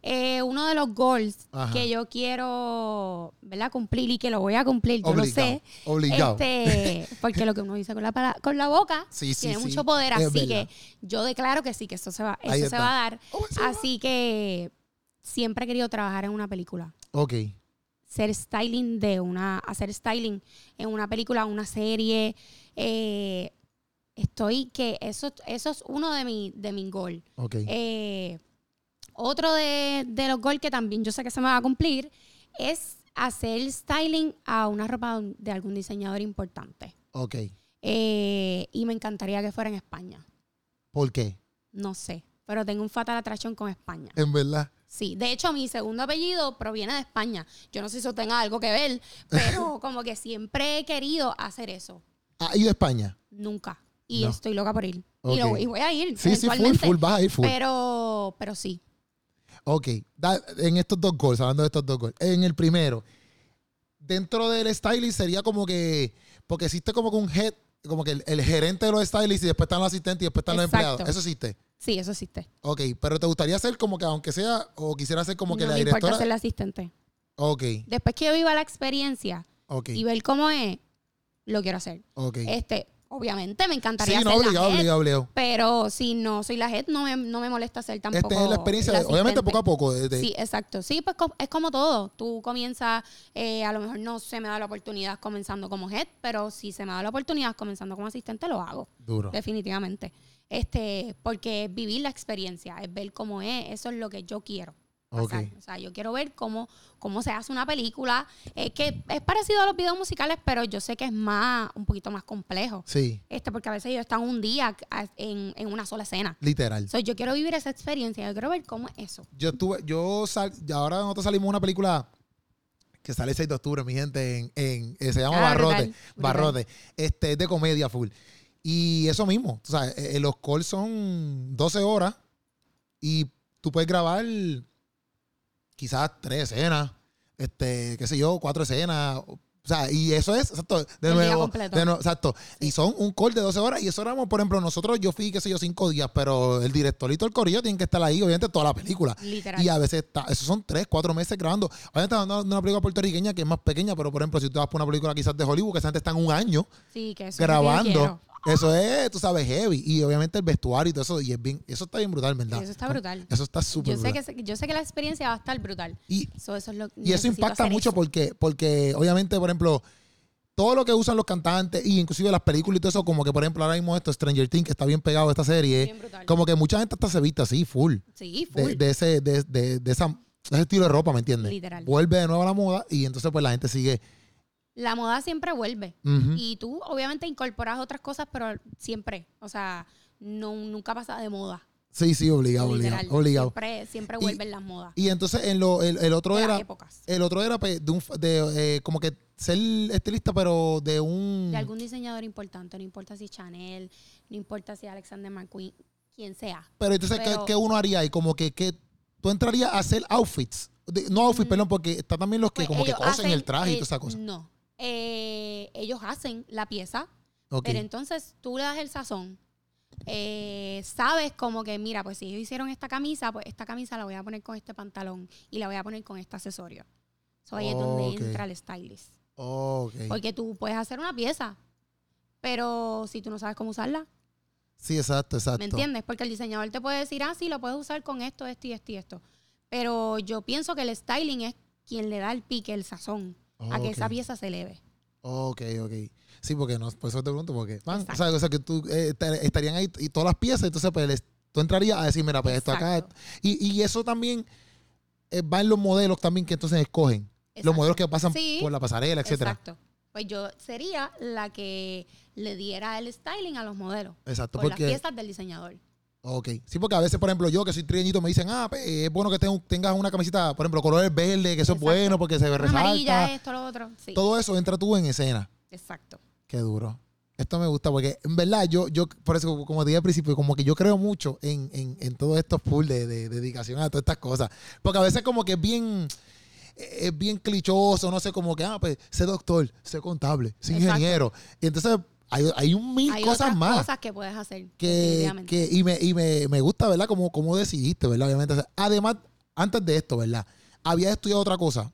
Eh, uno de los goals que yo quiero ¿verdad? cumplir y que lo voy a cumplir, yo lo sé. Obligado. Este, porque lo que uno dice con la, con la boca tiene mucho poder. así que yo declaro que sí, que eso se va, eso se va a dar. Oh, así que siempre he querido trabajar en una película. Ok. Ser styling de una, hacer styling en una película, una serie. Eh, estoy que eso, eso es uno de mi, de mi gol. Ok. Eh, otro de, los goals que también yo sé que se me va a cumplir es hacer styling a una ropa de algún diseñador importante. Ok. Eh, y me encantaría que fuera en España. ¿Por qué? No sé, pero tengo un fatal atracción con España. En verdad. Sí, de hecho mi segundo apellido proviene de España. Yo no sé si eso tenga algo que ver, pero como que siempre he querido hacer eso. ¿Ha ido a España? Nunca. Y estoy loca por ir. Y, voy a ir. Sí, sí, full, full, vas a ir full. Pero, pero sí. Ok, en estos dos goals, hablando de estos dos goals. En el primero, dentro del styling sería como que, porque existe como que un head, como que el, gerente de los stylists y después están los asistentes y después están los empleados. Eso existe. Sí, eso existe. Ok, pero ¿te gustaría ser como que, aunque sea, o quisiera ser como que la directora? No importa ser la asistente. Ok. Después que yo viva la experiencia y ver cómo es, lo quiero hacer. Ok. Este, obviamente me encantaría sí, no, obligado, obligado, obligado. Pero si no soy la head, no me, no me molesta ser tampoco. Esta es la experiencia, obviamente poco a poco. Sí, exacto. Sí, pues es como todo. Tú comienzas, eh, a lo mejor no se me da la oportunidad comenzando como head, pero si se me da la oportunidad comenzando como asistente, lo hago. Duro. Definitivamente. Este, porque es vivir la experiencia, es ver cómo es, eso es lo que yo quiero. O sea, yo quiero ver cómo, cómo se hace una película, eh, que es parecido a los videos musicales, pero yo sé que es más, un poquito más complejo. Sí. Este, porque a veces ellos están un día en, en una sola escena. Literal. So, yo quiero vivir esa experiencia, yo quiero ver cómo es eso. Yo estuve, yo sal, ahora nosotros salimos una película que sale el 6 de octubre, mi gente, en, en eh, se llama ah, Barrote. Barrote. Este, es de comedia full. Y eso mismo, o sea, eh, eh, los calls son 12 horas y tú puedes grabar quizás tres escenas, este, qué sé yo, cuatro escenas. O sea, y eso es, exacto, de nuevo, de nuevo, exacto. Y son un call de 12 horas y eso éramos, por ejemplo, nosotros, yo fui, qué sé yo, cinco días, pero el directorito del corillo tiene que estar ahí, obviamente, toda la película. Literal. Y a veces, está, esos son tres, cuatro meses grabando. Obviamente, hablando de una película puertorriqueña que es más pequeña, pero, por ejemplo, si tú vas por una película quizás de Hollywood, que esa gente está en un año grabando. Eso es, tú sabes, heavy. Y obviamente el vestuario y todo eso. Y es bien, eso está bien brutal, ¿verdad? Eso está brutal. Eso está súper brutal. Que, yo sé que la experiencia va a estar brutal. Y eso, es lo y eso impacta mucho porque, porque, obviamente, por ejemplo, todo lo que usan los cantantes y inclusive las películas y todo eso, como que por ejemplo ahora mismo esto, Stranger Things, que está bien pegado a esta serie, como que mucha gente hasta se viste así, full. Sí, full. De, ese, de, de, de, esa, ese estilo de ropa, ¿me entiendes? Literal. Vuelve de nuevo a la moda y entonces pues la gente sigue... La moda siempre vuelve. Y tú obviamente incorporas otras cosas, pero siempre, o sea, no, nunca pasa de moda. Sí, sí, obligado, obligado, obligado. Siempre, siempre vuelven las modas. Y entonces en lo, el, otro era. El otro era pues, de, un, de eh, como que ser estilista, pero de un. De algún diseñador importante, no importa si Chanel, no importa si Alexander McQueen, quien sea. Pero entonces, ¿qué, uno haría ahí? Como que, que tú entrarías a hacer outfits. no outfits, mm. perdón, porque está también los que pues como que cosen el traje y toda esa cosa. No. Eh, ellos hacen la pieza, pero entonces tú le das el sazón eh, sabes como que, mira, pues si ellos hicieron esta camisa, pues esta camisa la voy a poner con este pantalón y la voy a poner con este accesorio. Eso ahí es donde entra el stylist. Porque tú puedes hacer una pieza, pero si tú no sabes cómo usarla. Sí, exacto, exacto. ¿Me entiendes? Porque el diseñador te puede decir, ah, sí, lo puedes usar con esto, esto y esto y esto. Pero yo pienso que el styling es quien le da el pique, el sazón, a que esa pieza se eleve. Ok, ok. Sí, porque no, por eso te pregunto, porque, o, sea, o sea, que tú eh, estarían ahí y todas las piezas, entonces pues tú entrarías a decir, mira, pues esto acá. Y, y eso también eh, va en los modelos también que entonces escogen. Los modelos que pasan por la pasarela, etcétera. Exacto. Pues yo sería la que le diera el styling a los modelos. Exacto. Por porque, las piezas del diseñador. Ok. Sí, porque a veces, por ejemplo, yo que soy trieñito me dicen, ah, pues, es bueno que tengas una camisita, por ejemplo, colores verde, que eso es bueno porque se ve resalta. Amarilla, esto, lo otro. Todo eso entra tú en escena. Exacto. Qué duro. Esto me gusta porque, en verdad, yo, yo por eso, como dije al principio, como que yo creo mucho en, en, en todos estos pool de, dedicación a todas estas cosas. Porque a veces como que es bien es bien clichoso, no sé, como que, ah, pues, sé doctor, sé contable, sé ingeniero. Y entonces hay, hay un mil cosas más. cosas que puedes hacer. Que, que, y me, y me, me gusta, ¿verdad? Como, como decidiste, ¿verdad? Obviamente. Además, antes de esto, ¿verdad? ¿Habías estudiado otra cosa?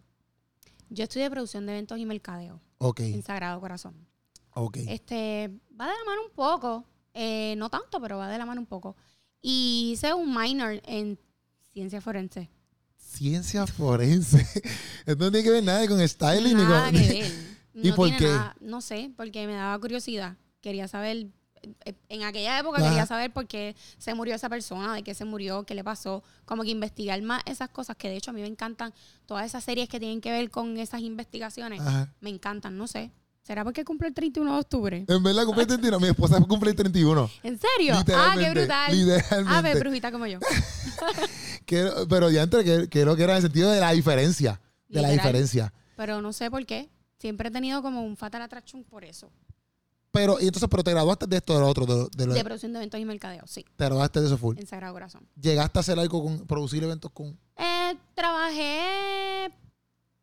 Yo estudié producción de eventos y mercadeo. Ok. En Sagrado Corazón. Ok. Este, va de la mano un poco, eh, no tanto, pero va de la mano un poco. Y hice un minor en ciencia forense. Ciencia forense. Esto no tiene que ver nada con styling. Nada ni con... que ver. ¿Y por qué? no sé, porque me daba curiosidad. Quería saber eh, en aquella época quería saber por qué se murió esa persona, de qué se murió, qué le pasó, como que investigar más esas cosas que de hecho a mí me encantan, todas esas series que tienen que ver con esas investigaciones, me encantan, no sé. ¿Será porque cumple el 31 de octubre? En verdad cumple el 31. Mi esposa cumple el 31. ¿En serio? Ah, qué brutal. Literalmente. Ah, ver, brujita como yo. pero ya entre que creo que era en el sentido de la diferencia. De la diferencia. Pero no sé por qué. Siempre he tenido como un fatal attraction por eso. Pero, y entonces, pero te graduaste de esto, de lo otro, de, de, de producción de eventos y mercadeo, sí. Te graduaste de eso full. En Sagrado Corazón. ¿Llegaste a hacer algo con producir eventos con? Eh, trabajé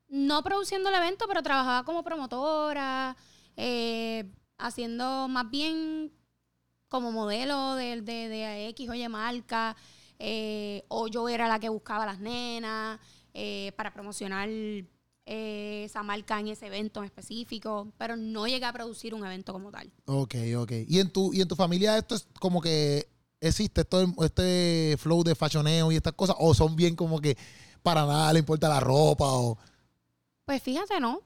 no produciendo el evento, pero trabajaba como promotora, eh, haciendo más bien como modelo de, de, X o Y marca, eh, o yo era la que buscaba a las nenas eh, para promocionar esa marca en ese evento en específico, pero no llegué a producir un evento como tal. Ok, ok. ¿Y en tu, y en tu familia esto es como que existe todo este flow de fashioneo y estas cosas? ¿O son bien como que para nada le importa la ropa? O... Pues fíjate, ¿no?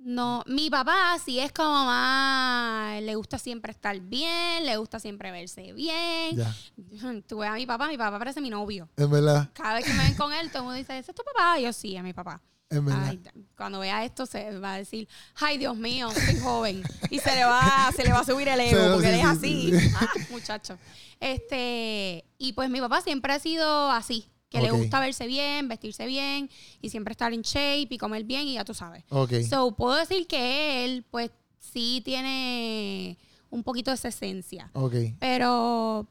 No, mi papá sí es como más, le gusta siempre estar bien, le gusta siempre verse bien. Ya. Tú ves a mi papá, mi papá parece mi novio. Es verdad. Cada vez que me ven con él, todo el mundo dice, ¿ese es tu papá? Y yo sí, es mi papá. Verdad. cuando vea esto se va a decir, ay Dios mío, soy joven. Y se le va, se le va a subir el ego, porque él es así. Ah, muchacho. Este, y pues mi papá siempre ha sido así que le gusta verse bien, vestirse bien y siempre estar en shape y comer bien y ya tú sabes. Okay. So, puedo decir que él, pues, sí tiene un poquito de esa esencia. Okay. Pero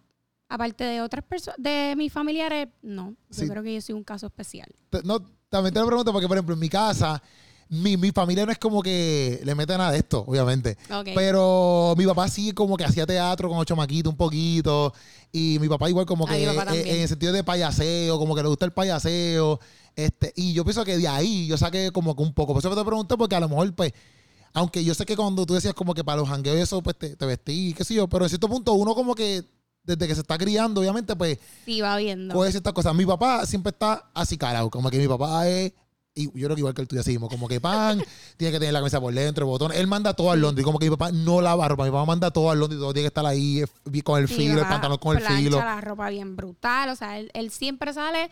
aparte de otras personas, de mis familiares, no. Yo creo que yo soy un caso especial. No, también te lo pregunto porque, por ejemplo, en mi casa mi, mi, familia no es como que le mete nada de esto, obviamente. Pero mi papá sí como que hacía teatro con ocho maquitos un poquito. Y mi papá igual como que eh, en el sentido de payaseo, como que le gusta el payaseo. Este, y yo pienso que de ahí yo saqué como que un poco. Por eso te pregunté, porque a lo mejor, pues, aunque yo sé que cuando tú decías como que para los jangueos y eso, pues te, te vestí, qué sé yo, pero en cierto punto uno como que desde que se está criando, obviamente, pues. Sí, va viendo. Puede ser esta cosa. Mi papá siempre está así carado, como que mi papá es y yo creo que igual que el tuyo, así mismo, como que pan, tiene que tener la camisa por dentro, el botón. Él manda todo al Londres, como que mi papá no lava ropa, mi papá manda todo al Londres, todo tiene que estar ahí eh, con el filo, el pantalón con el filo. la ropa bien brutal, o sea, él siempre sale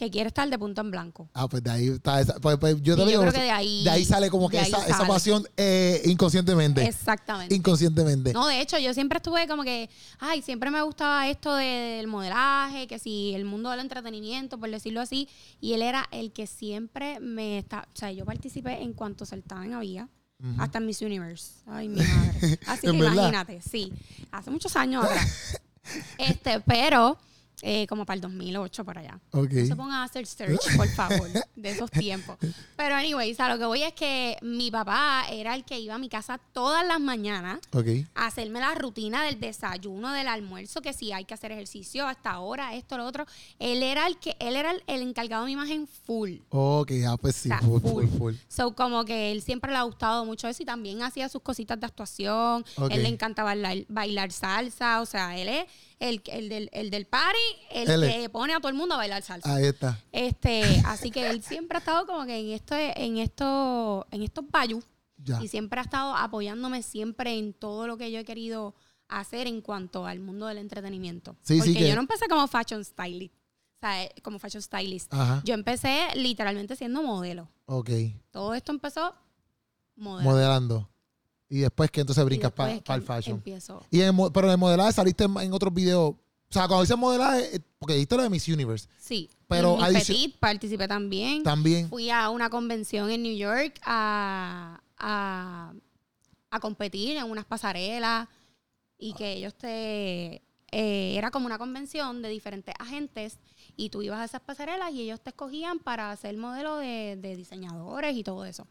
que quiere estar de punto en blanco. Ah, pues de ahí está esa. Pues, pues yo te digo, creo que de ahí, de ahí sale como que esa, esa, pasión eh, inconscientemente. Exactamente. Inconscientemente. No, de hecho, yo siempre estuve como que, ay, siempre me gustaba esto del modelaje, que si el mundo del entretenimiento, por decirlo así. Y él era el que siempre me está. O sea, yo participé en cuanto saltaban había. Hasta en Miss Universe. Ay, mi madre. Así que imagínate, sí. Hace muchos años atrás. este, pero eh, como para el 2008 por allá. No se pongan a hacer search, por favor, de esos tiempos. Pero, anyways, a lo que voy es que mi papá era el que iba a mi casa todas las mañanas a hacerme la rutina del desayuno, del almuerzo, que si hay que hacer ejercicio hasta ahora, esto, lo otro. Él era el que, él era el, encargado de mi imagen full. Ok, ah, pues sí, full, full, full, So, como que él siempre le ha gustado mucho eso y también hacía sus cositas de actuación. Él le encantaba bailar, bailar salsa, o sea, él es el, el, del, el del party, el que pone a todo el mundo a bailar salsa. Ahí está. Este, así que él siempre ha estado como que en esto, en esto, en estos bayous. Y siempre ha estado apoyándome siempre en todo lo que yo he querido hacer en cuanto al mundo del entretenimiento. Sí, Porque sí yo no empecé como fashion stylist. O sea, eh, como fashion stylist. Yo empecé literalmente siendo modelo. Ok. Todo esto empezó modelando. Modelando. Y después que entonces brincas para el fashion. Empiezo. Y en, pero en el modelaje saliste en, otros videos. O sea, cuando dices modelaje, eh, porque diste lo de Miss Universe. Sí. Pero en Petit participé también. También. Fui a una convención en New York a, a, a competir en unas pasarelas y que ellos te... Eh, era como una convención de diferentes agentes y tú ibas a esas pasarelas y ellos te escogían para ser modelo de, de diseñadores y todo eso.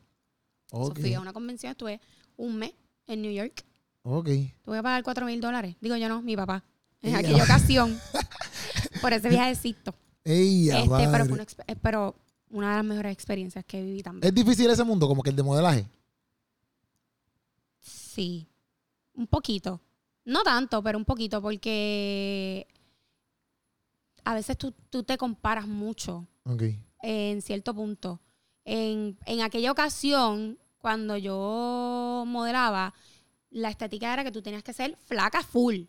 Okay. fui a una convención, estuve un mes en New York. Ok. Tuve que pagar 4 mil dólares. Digo yo no, mi papá. En aquella ocasión. por ese viajecito. Ella, este, pero, fue una, eh, pero una de las mejores experiencias que viví también. ¿Es difícil ese mundo, como que el de modelaje? Sí. Un poquito. No tanto, pero un poquito, porque a veces tú, tú te comparas mucho. Ok. En cierto punto. En, en aquella ocasión, cuando yo modelaba, la estética era que tú tenías que ser flaca full.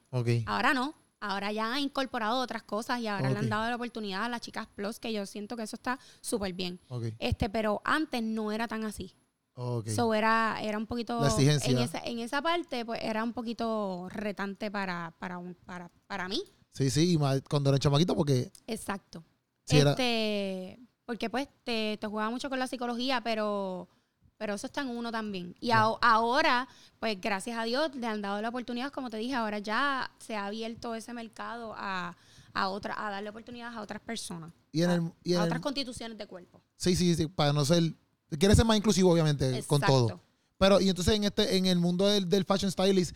Ahora no. Ahora ya han incorporado otras cosas y ahora le han dado la oportunidad a las chicas plus, que yo siento que eso está súper bien. Este, pero antes no era tan así. Okay. So era, era un poquito. En esa, en esa parte, pues era un poquito retante para, para, un, para, para mí. Sí, sí, cuando era chamaquito, porque. Exacto. este, Porque pues te, te jugaba mucho con la psicología, pero pero eso está en uno también. Y ahora, pues gracias a Dios, le han dado la oportunidad, como te dije, ahora ya se ha abierto ese mercado a, a, otra, a darle oportunidades a otras personas. Y en el, a otras constituciones de cuerpo. Sí, sí, sí, para no ser... Quiere ser más inclusivo, obviamente, con todo. Pero, y entonces en este en el mundo del, del fashion stylist,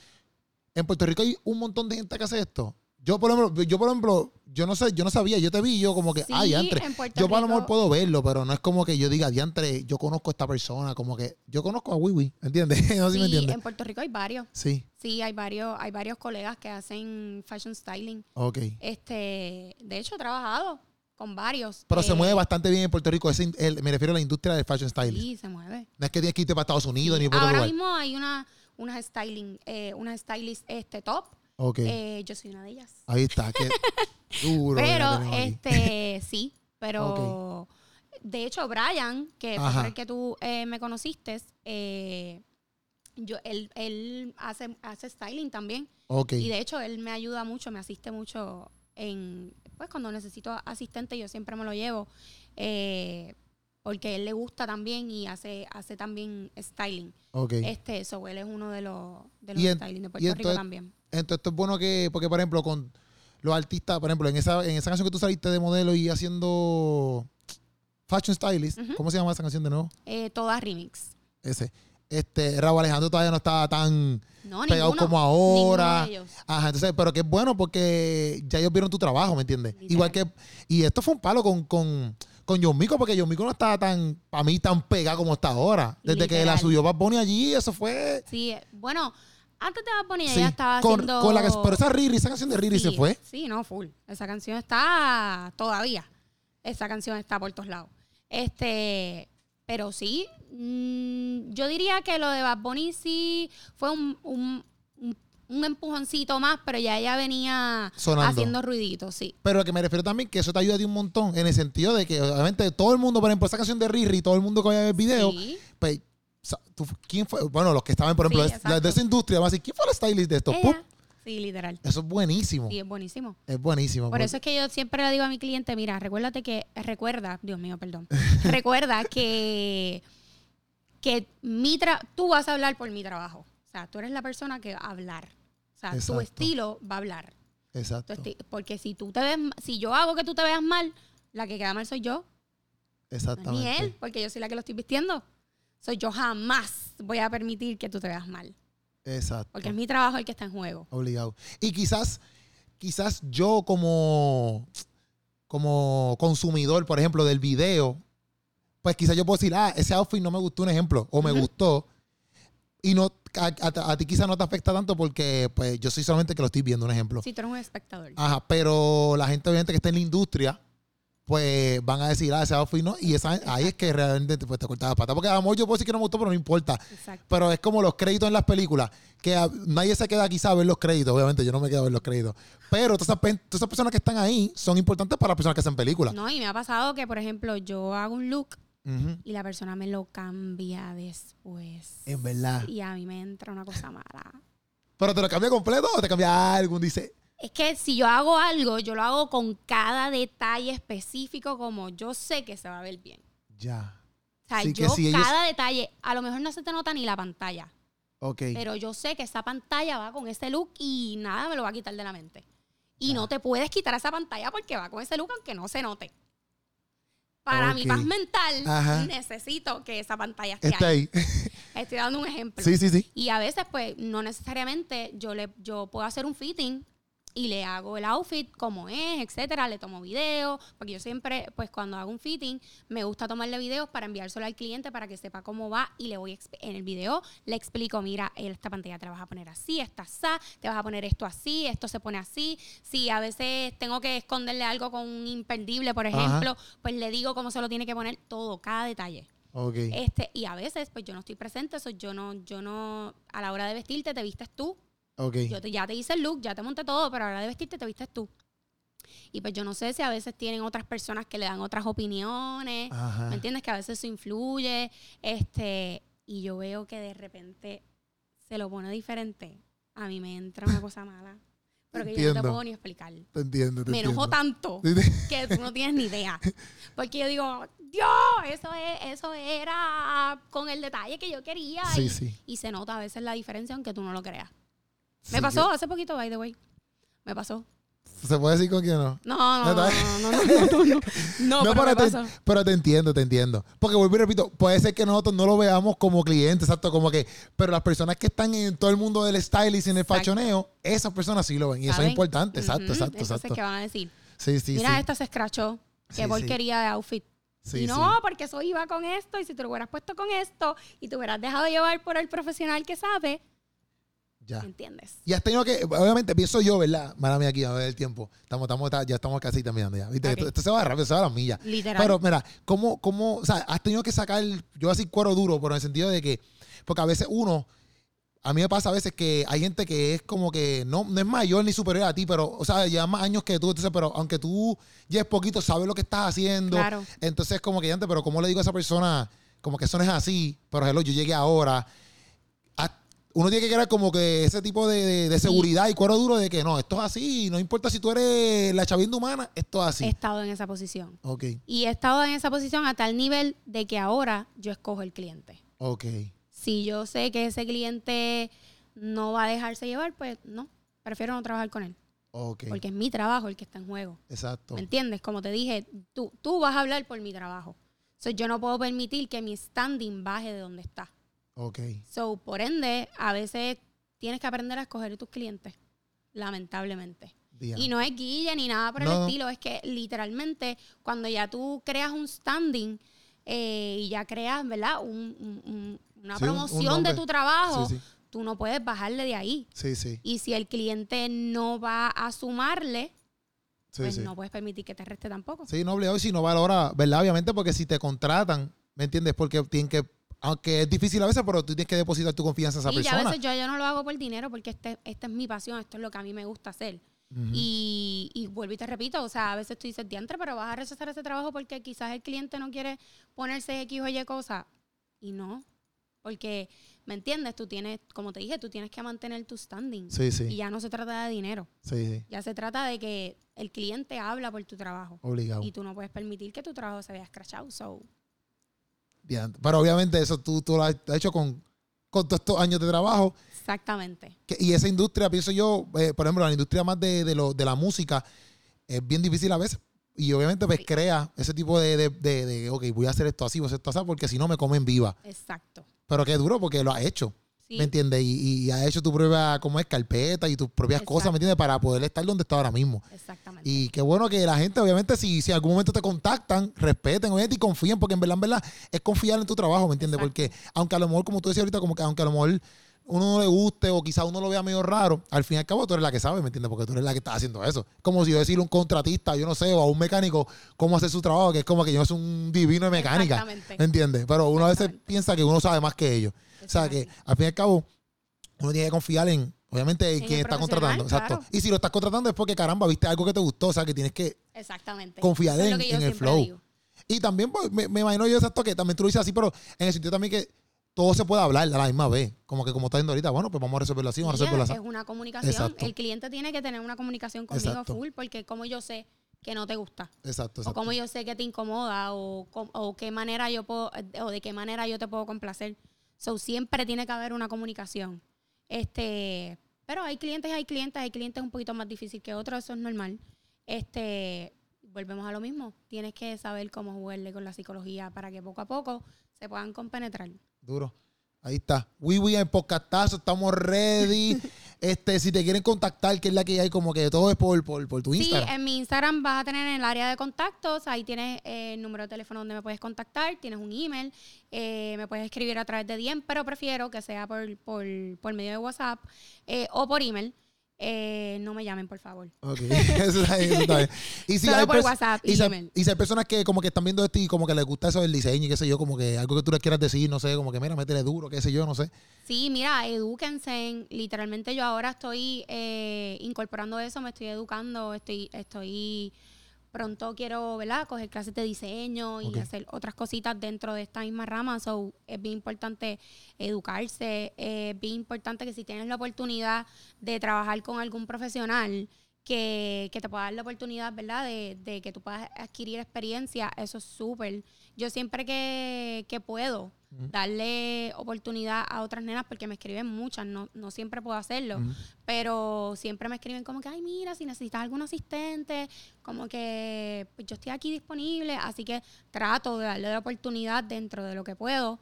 en Puerto Rico hay un montón de gente que hace esto. Yo por ejemplo, yo por ejemplo, yo no sé, yo no sabía, yo te vi yo como que, ay, diantre. Yo a lo mejor puedo verlo, pero no es como que yo diga, diantre, yo conozco a esta persona, como que yo conozco a Wiwi, ¿entiendes? no sé si me entiendes. en Puerto Rico hay varios. Sí. Sí, hay varios, hay varios colegas que hacen fashion styling. Ok. Este, de hecho he trabajado con varios. Pero se mueve bastante bien en Puerto Rico. me refiero a la industria del fashion styling. Sí, se mueve. No es que tienes que irte para Estados Unidos ni por Ahora mismo hay una, una styling, eh, una stylist este, top eh, yo soy una de ellas. Ahí está, qué duro. pero, este, sí, pero de hecho, Brian, que fue el que tú eh, me conociste, eh, yo, él, él hace, hace styling también. Y de hecho, él me ayuda mucho, me asiste mucho en, pues cuando necesito asistente, yo siempre me lo llevo. Eh, porque él le gusta también y hace, hace también styling. Este, eso, él es uno de los, de los styling de Puerto Rico también. Entonces, esto es bueno que, porque por ejemplo, con los artistas, por ejemplo, en esa, en esa canción que tú saliste de modelo y haciendo fashion stylist, ¿cómo se llama esa canción de nuevo? Eh, toda remix. Ese. Este, Raúl Alejandro todavía no estaba tan pegado como ahora. Ajá, entonces, pero que es bueno porque ya ellos vieron tu trabajo, ¿me entiendes? Igual que, y esto fue un palo con, con, con John Mico, porque John Mico no estaba tan, para mí, tan pegado como está ahora. Desde que la subió Bad Bunny allí, eso fue. Sí, bueno, antes de Bad Bunny ella estaba haciendo... Con la, pero esa Riri, esa canción de Riri se fue. Sí, no, full. Esa canción está todavía. Esa canción está por todos lados. Este, pero sí, mm, yo diría que lo de Bad Bunny sí fue un, un, empujoncito más, pero ya ella venía haciendo ruiditos, sí. Pero a que me refiero también que eso te ayuda a ti un montón, en el sentido de que obviamente todo el mundo, por ejemplo, esa canción de Riri, todo el mundo que vaya a ver el video, pues, ¿quién fue? Bueno, los que estaban, por ejemplo, de, esa industria, van a decir, ¿quién fue el stylist de esto? Sí, literal. Eso es buenísimo. Sí, es buenísimo. Es buenísimo. Por eso es que yo siempre le digo a mi cliente, mira, recuérdate que, recuerda, Dios mío, perdón, recuerda que, que mi tú vas a hablar por mi trabajo. O sea, tú eres la persona que va a hablar. O sea, tu estilo va a hablar. Exacto. porque si tú te ves, si yo hago que tú te veas mal, la que queda mal soy yo. Exactamente. ni él, porque yo soy la que lo estoy vistiendo. Soy yo jamás voy a permitir que tú te veas mal. Exacto. Porque es mi trabajo el que está en juego. Obligado. Y quizás, quizás yo como, como consumidor, por ejemplo, del video, pues quizás yo puedo decir, ah, ese outfit no me gustó, un ejemplo, o me gustó. Y no, a, ti quizás no te afecta tanto porque pues yo soy solamente que lo estoy viendo, un ejemplo. Sí, tú eres un espectador. Ajá, pero la gente obviamente que está en la industria, pues van a decir, ah, ese outfit no. Y esa, ahí es que realmente pues, te cortas la pata. Porque a amor yo puedo decir que no me gustó, pero no importa. Pero es como los créditos en las películas, que nadie se queda quizá a ver los créditos. Obviamente yo no me quedo a ver los créditos. Pero todas esas, personas que están ahí son importantes para las personas que hacen películas. No, y me ha pasado que, por ejemplo, yo hago un look y la persona me lo cambia después. Es verdad. Y a mí me entra una cosa mala. ¿Pero te lo cambia completo o te cambia algo? Dice, es que si yo hago algo, yo lo hago con cada detalle específico como yo sé que se va a ver bien. Ya. O sea, yo cada detalle, a lo mejor no se te nota ni la pantalla. Ok. Pero yo sé que esa pantalla va con ese look y nada me lo va a quitar de la mente. Y no te puedes quitar esa pantalla porque va con ese look aunque no se note. Para mi paz mental, necesito que esa pantalla esté Está ahí. Estoy dando un ejemplo. Sí, sí, sí. Y a veces, pues, no necesariamente yo, le, yo puedo hacer un fitting y le hago el outfit como es, etcétera, le tomo video, porque yo siempre, pues cuando hago un fitting, me gusta tomarle videos para enviárselo al cliente para que sepa cómo va y le voy en el video le explico, mira, esta pantalla te la vas a poner así, esta así, te vas a poner esto así, esto se pone así, si a veces tengo que esconderle algo con un imperdible, por ejemplo, pues le digo cómo se lo tiene que poner todo, cada detalle. Okay. Este, y a veces, pues yo no estoy presente, eso yo no, yo no, a la hora de vestirte, te vistes tú yo te, ya te hice el look, ya te monté todo, pero ahora de vestirte te vistes tú. Y pues yo no sé si a veces tienen otras personas que le dan otras opiniones, ¿me entiendes? Que a veces eso influye, este, y yo veo que de repente se lo pone diferente. A mí me entra una cosa mala. Pero que yo no te puedo ni explicar. Te entiendo, Me enojo tanto que tú no tienes ni idea. Porque yo digo, Dios, eso, es, eso era con el detalle que yo quería. y, sí. y se nota a veces la diferencia aunque tú no lo creas. Me pasó hace poquito, by the way. Me pasó. ¿Se puede decir con quién no? No, no, no, no, no, no, no, pero, pero, te, pero te entiendo, te entiendo. Porque vuelvo y repito, puede ser que nosotros no lo veamos como clientes, exacto, como que, pero las personas que están en todo el mundo del stylist y en el fachoneo, esas personas sí lo ven. Y eso es importante, exacto, exacto, exacto. ¿qué van a decir? Sí, sí, Mira, esta se escrachó. Qué porquería de outfit. y no, porque eso iba con esto, y si te lo hubieras puesto con esto, y te hubieras dejado llevar por el profesional que sabe, ya. ¿Entiendes? Y has tenido que, obviamente, pienso yo, ¿verdad? Mala mía aquí, a ver el tiempo. Estamos, estamos, ya estamos casi terminando ya. ¿Viste? Esto, se va rápido, se va a las millas. Literal. Pero mira, ¿cómo, cómo, o sea, has tenido que sacar, yo voy a decir cuero duro, pero en el sentido de que, porque a veces uno, a mí me pasa a veces que hay gente que es como que no, no es mayor ni superior a ti, pero, o sea, lleva más años que tú, entonces, pero aunque tú lleves poquito, sabes lo que estás haciendo. Claro. Entonces, como que antes, pero ¿cómo le digo a esa persona? Como que eso no es así, pero hello, yo llegué ahora uno tiene que crear como que ese tipo de, seguridad y cuero duro de que no, esto es así, no importa si tú eres la chavinda humana, esto es así. He estado en esa posición. Ok. Y he estado en esa posición a tal nivel de que ahora yo escojo el cliente. Ok. Si yo sé que ese cliente no va a dejarse llevar, pues no, prefiero no trabajar con él. Okay. Porque es mi trabajo el que está en juego. Exacto. ¿Me entiendes? Como te dije, tú, tú vas a hablar por mi trabajo. So, yo no puedo permitir que mi standing baje de donde está. Ok. So, por ende, a veces tienes que aprender a escoger tus clientes, lamentablemente. Y no es guilla ni nada por el estilo, es que literalmente cuando ya tú creas un standing eh, y ya creas, ¿verdad? una promoción de tu trabajo, tú no puedes bajarle de ahí. Sí, sí. Y si el cliente no va a sumarle, pues no puedes permitir que te reste tampoco. Sí, no obligado y si no valora, ¿verdad? Obviamente, porque si te contratan, ¿me entiendes? Porque tienen que aunque es difícil a veces, pero tú tienes que depositar tu confianza a esa persona. Y a veces yo, yo no lo hago por dinero porque este, esta es mi pasión, esto es lo que a mí me gusta hacer. y, y, vuelvo y te repito, o sea, a veces tú dices, diantre, pero vas a rechazar ese trabajo porque quizás el cliente no quiere ponerse X o Y cosa. Y no, porque, ¿me entiendes? Tú tienes, como te dije, tú tienes que mantener tu standing. Sí, sí. Y ya no se trata de dinero. Sí, sí. Ya se trata de que el cliente habla por tu trabajo. Obligado. Y tú no puedes permitir que tu trabajo se vea escrachado. So, pero obviamente eso tú, tú lo has hecho con, con todos estos años de trabajo. Exactamente. y esa industria, pienso yo, eh, por ejemplo, la industria más de, de, lo, de la música es bien difícil a veces. Y obviamente pues crea ese tipo de, de, de, ok, voy a hacer esto así, voy a hacer esto así, porque si no me comen viva. Exacto. Pero qué duro porque lo ha hecho. ¿Me entiendes? Y, y, ha hecho tu propia, como es, carpeta y tus propias cosas, ¿me entiendes? Para poder estar donde está ahora mismo. Exactamente. Y qué bueno que la gente, obviamente, si, si en algún momento te contactan, respeten, obviamente, y confíen, porque en verdad, en verdad, es confiar en tu trabajo, ¿me entiendes? Porque aunque a lo mejor, como tú decías ahorita, como que aunque a lo mejor uno no le guste o quizás uno lo vea medio raro, al fin y al cabo tú eres la que sabe, ¿me entiendes? Porque tú eres la que está haciendo eso. Como si yo decirle a un contratista, yo no sé, o a un mecánico cómo hacer su trabajo, que es como que yo soy un divino de mecánica. ¿Me entiendes? Pero uno a veces piensa que uno sabe más que ellos. O sea que al fin y al cabo uno tiene que confiar en, obviamente, en quien está contratando. Exacto. Y si lo estás contratando es porque, caramba, viste algo que te gustó, o sea, que tienes que Exactamente. confiar en, el flow. Y también, pues, me, imagino yo exacto que también tú lo dices así, pero en el sentido también que todo se puede hablar a la misma vez. Como que como está viendo ahorita, bueno, pues vamos a resolverlo así, vamos a resolverlo así. Es una comunicación. El cliente tiene que tener una comunicación conmigo full, porque como yo sé que no te gusta. Exacto, exacto. O como yo sé que te incomoda, o, o qué manera yo puedo, o de qué manera yo te puedo complacer. So, siempre tiene que haber una comunicación. Este, pero hay clientes hay clientes, hay clientes un poquito más difícil que otros, eso es normal. Este, volvemos a lo mismo. Tienes que saber cómo jugarle con la psicología para que poco a poco se puedan compenetrar. Duro. Ahí está. Wiwi en podcastazo, estamos ready. este, si te quieren contactar, que es la que hay, como que todo es por, por, por tu Instagram. Sí, en mi Instagram vas a tener en el área de contactos, ahí tienes eh, el número de teléfono donde me puedes contactar, tienes un email, eh, me puedes escribir a través de DM, pero prefiero que sea por, por, por medio de WhatsApp eh, o por email. Eh, no me llamen, por favor. Ok, eso está bien. Eso está Y si Solo por WhatsApp y, email. y si hay personas que como que están viendo esto y como que les gusta eso del diseño y qué sé yo, como que algo que tú les quieras decir, no sé, como que mira, métele duro, qué sé yo, no sé. Sí, mira, edúquense. Literalmente yo ahora estoy eh, incorporando eso, me estoy educando, estoy, estoy pronto quiero, ¿verdad? Coger clases de diseño y hacer otras cositas dentro de esta misma rama. So, es bien importante educarse. Es bien importante que si tienes la oportunidad de trabajar con algún profesional, que, que te pueda dar la oportunidad, ¿verdad? De, de que tú puedas adquirir experiencia. Eso es súper. Yo siempre que, que puedo, darle oportunidad a otras nenas porque me escriben muchas, no, no siempre puedo hacerlo, pero siempre me escriben como que, ay, mira, si necesitas algún asistente, como que pues, yo estoy aquí disponible, así que trato de darle la oportunidad dentro de lo que puedo,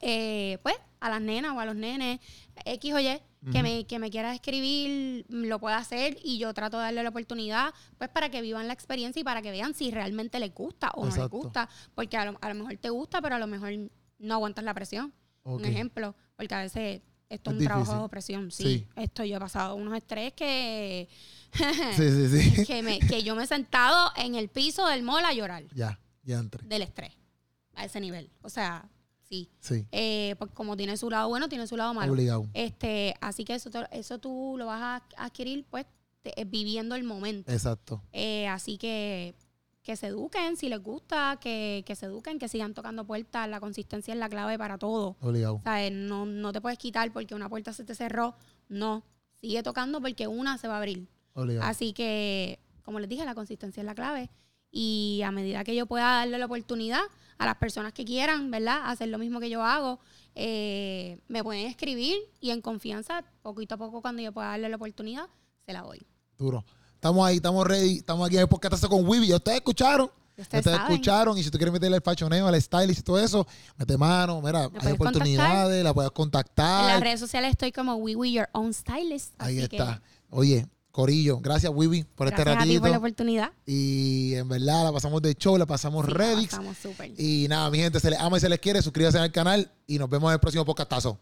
eh, pues, a las nenas o a los nenes, X o Y, que, me, que me quiera escribir, lo pueda hacer y yo trato de darle la oportunidad, pues para que vivan la experiencia y para que vean si realmente les gusta o no les gusta, porque a lo, a lo mejor te gusta, pero a lo mejor no aguantas la presión. Un ejemplo, porque a veces esto es, un trabajo de presión. Sí, Esto yo he pasado unos estrés que. sí, sí, sí. que, me, que yo me he sentado en el piso del mall a llorar. Ya, ya entré. Del estrés. A ese nivel. O sea, sí. Sí. Eh, porque como tiene su lado bueno, tiene su lado malo. Obligado. Este, así que eso, eso tú lo vas a adquirir, pues, viviendo el momento. Exacto. Eh, así que que se eduquen, si les gusta, que, se eduquen, que sigan tocando puertas. La consistencia es la clave para todo. Obligado. No, no te puedes quitar porque una puerta se te cerró. No. Sigue tocando porque una se va a abrir. Así que, como les dije, la consistencia es la clave. Y a medida que yo pueda darle la oportunidad a las personas que quieran, ¿verdad? Hacer lo mismo que yo hago, eh, me pueden escribir y en confianza, poquito a poco, cuando yo pueda darle la oportunidad, se la doy. Duro. Estamos ahí, estamos ready. Estamos aquí en el podcast con Wibi. Ya ustedes escucharon. Ustedes, escucharon. Y si tú quieres meterle el fachoneo, al stylist y todo eso, mete mano. Mira, hay oportunidades, la puedes contactar. En las redes sociales estoy como Wiwi Your Own Stylist. Ahí está. Oye, Corillo, gracias Wibi por este ratito. Gracias por la oportunidad. Y en verdad la pasamos de show, la pasamos sí, La pasamos súper. Y nada, mi gente, se les ama y se les quiere. Suscríbanse al canal y nos vemos en el próximo podcastazo.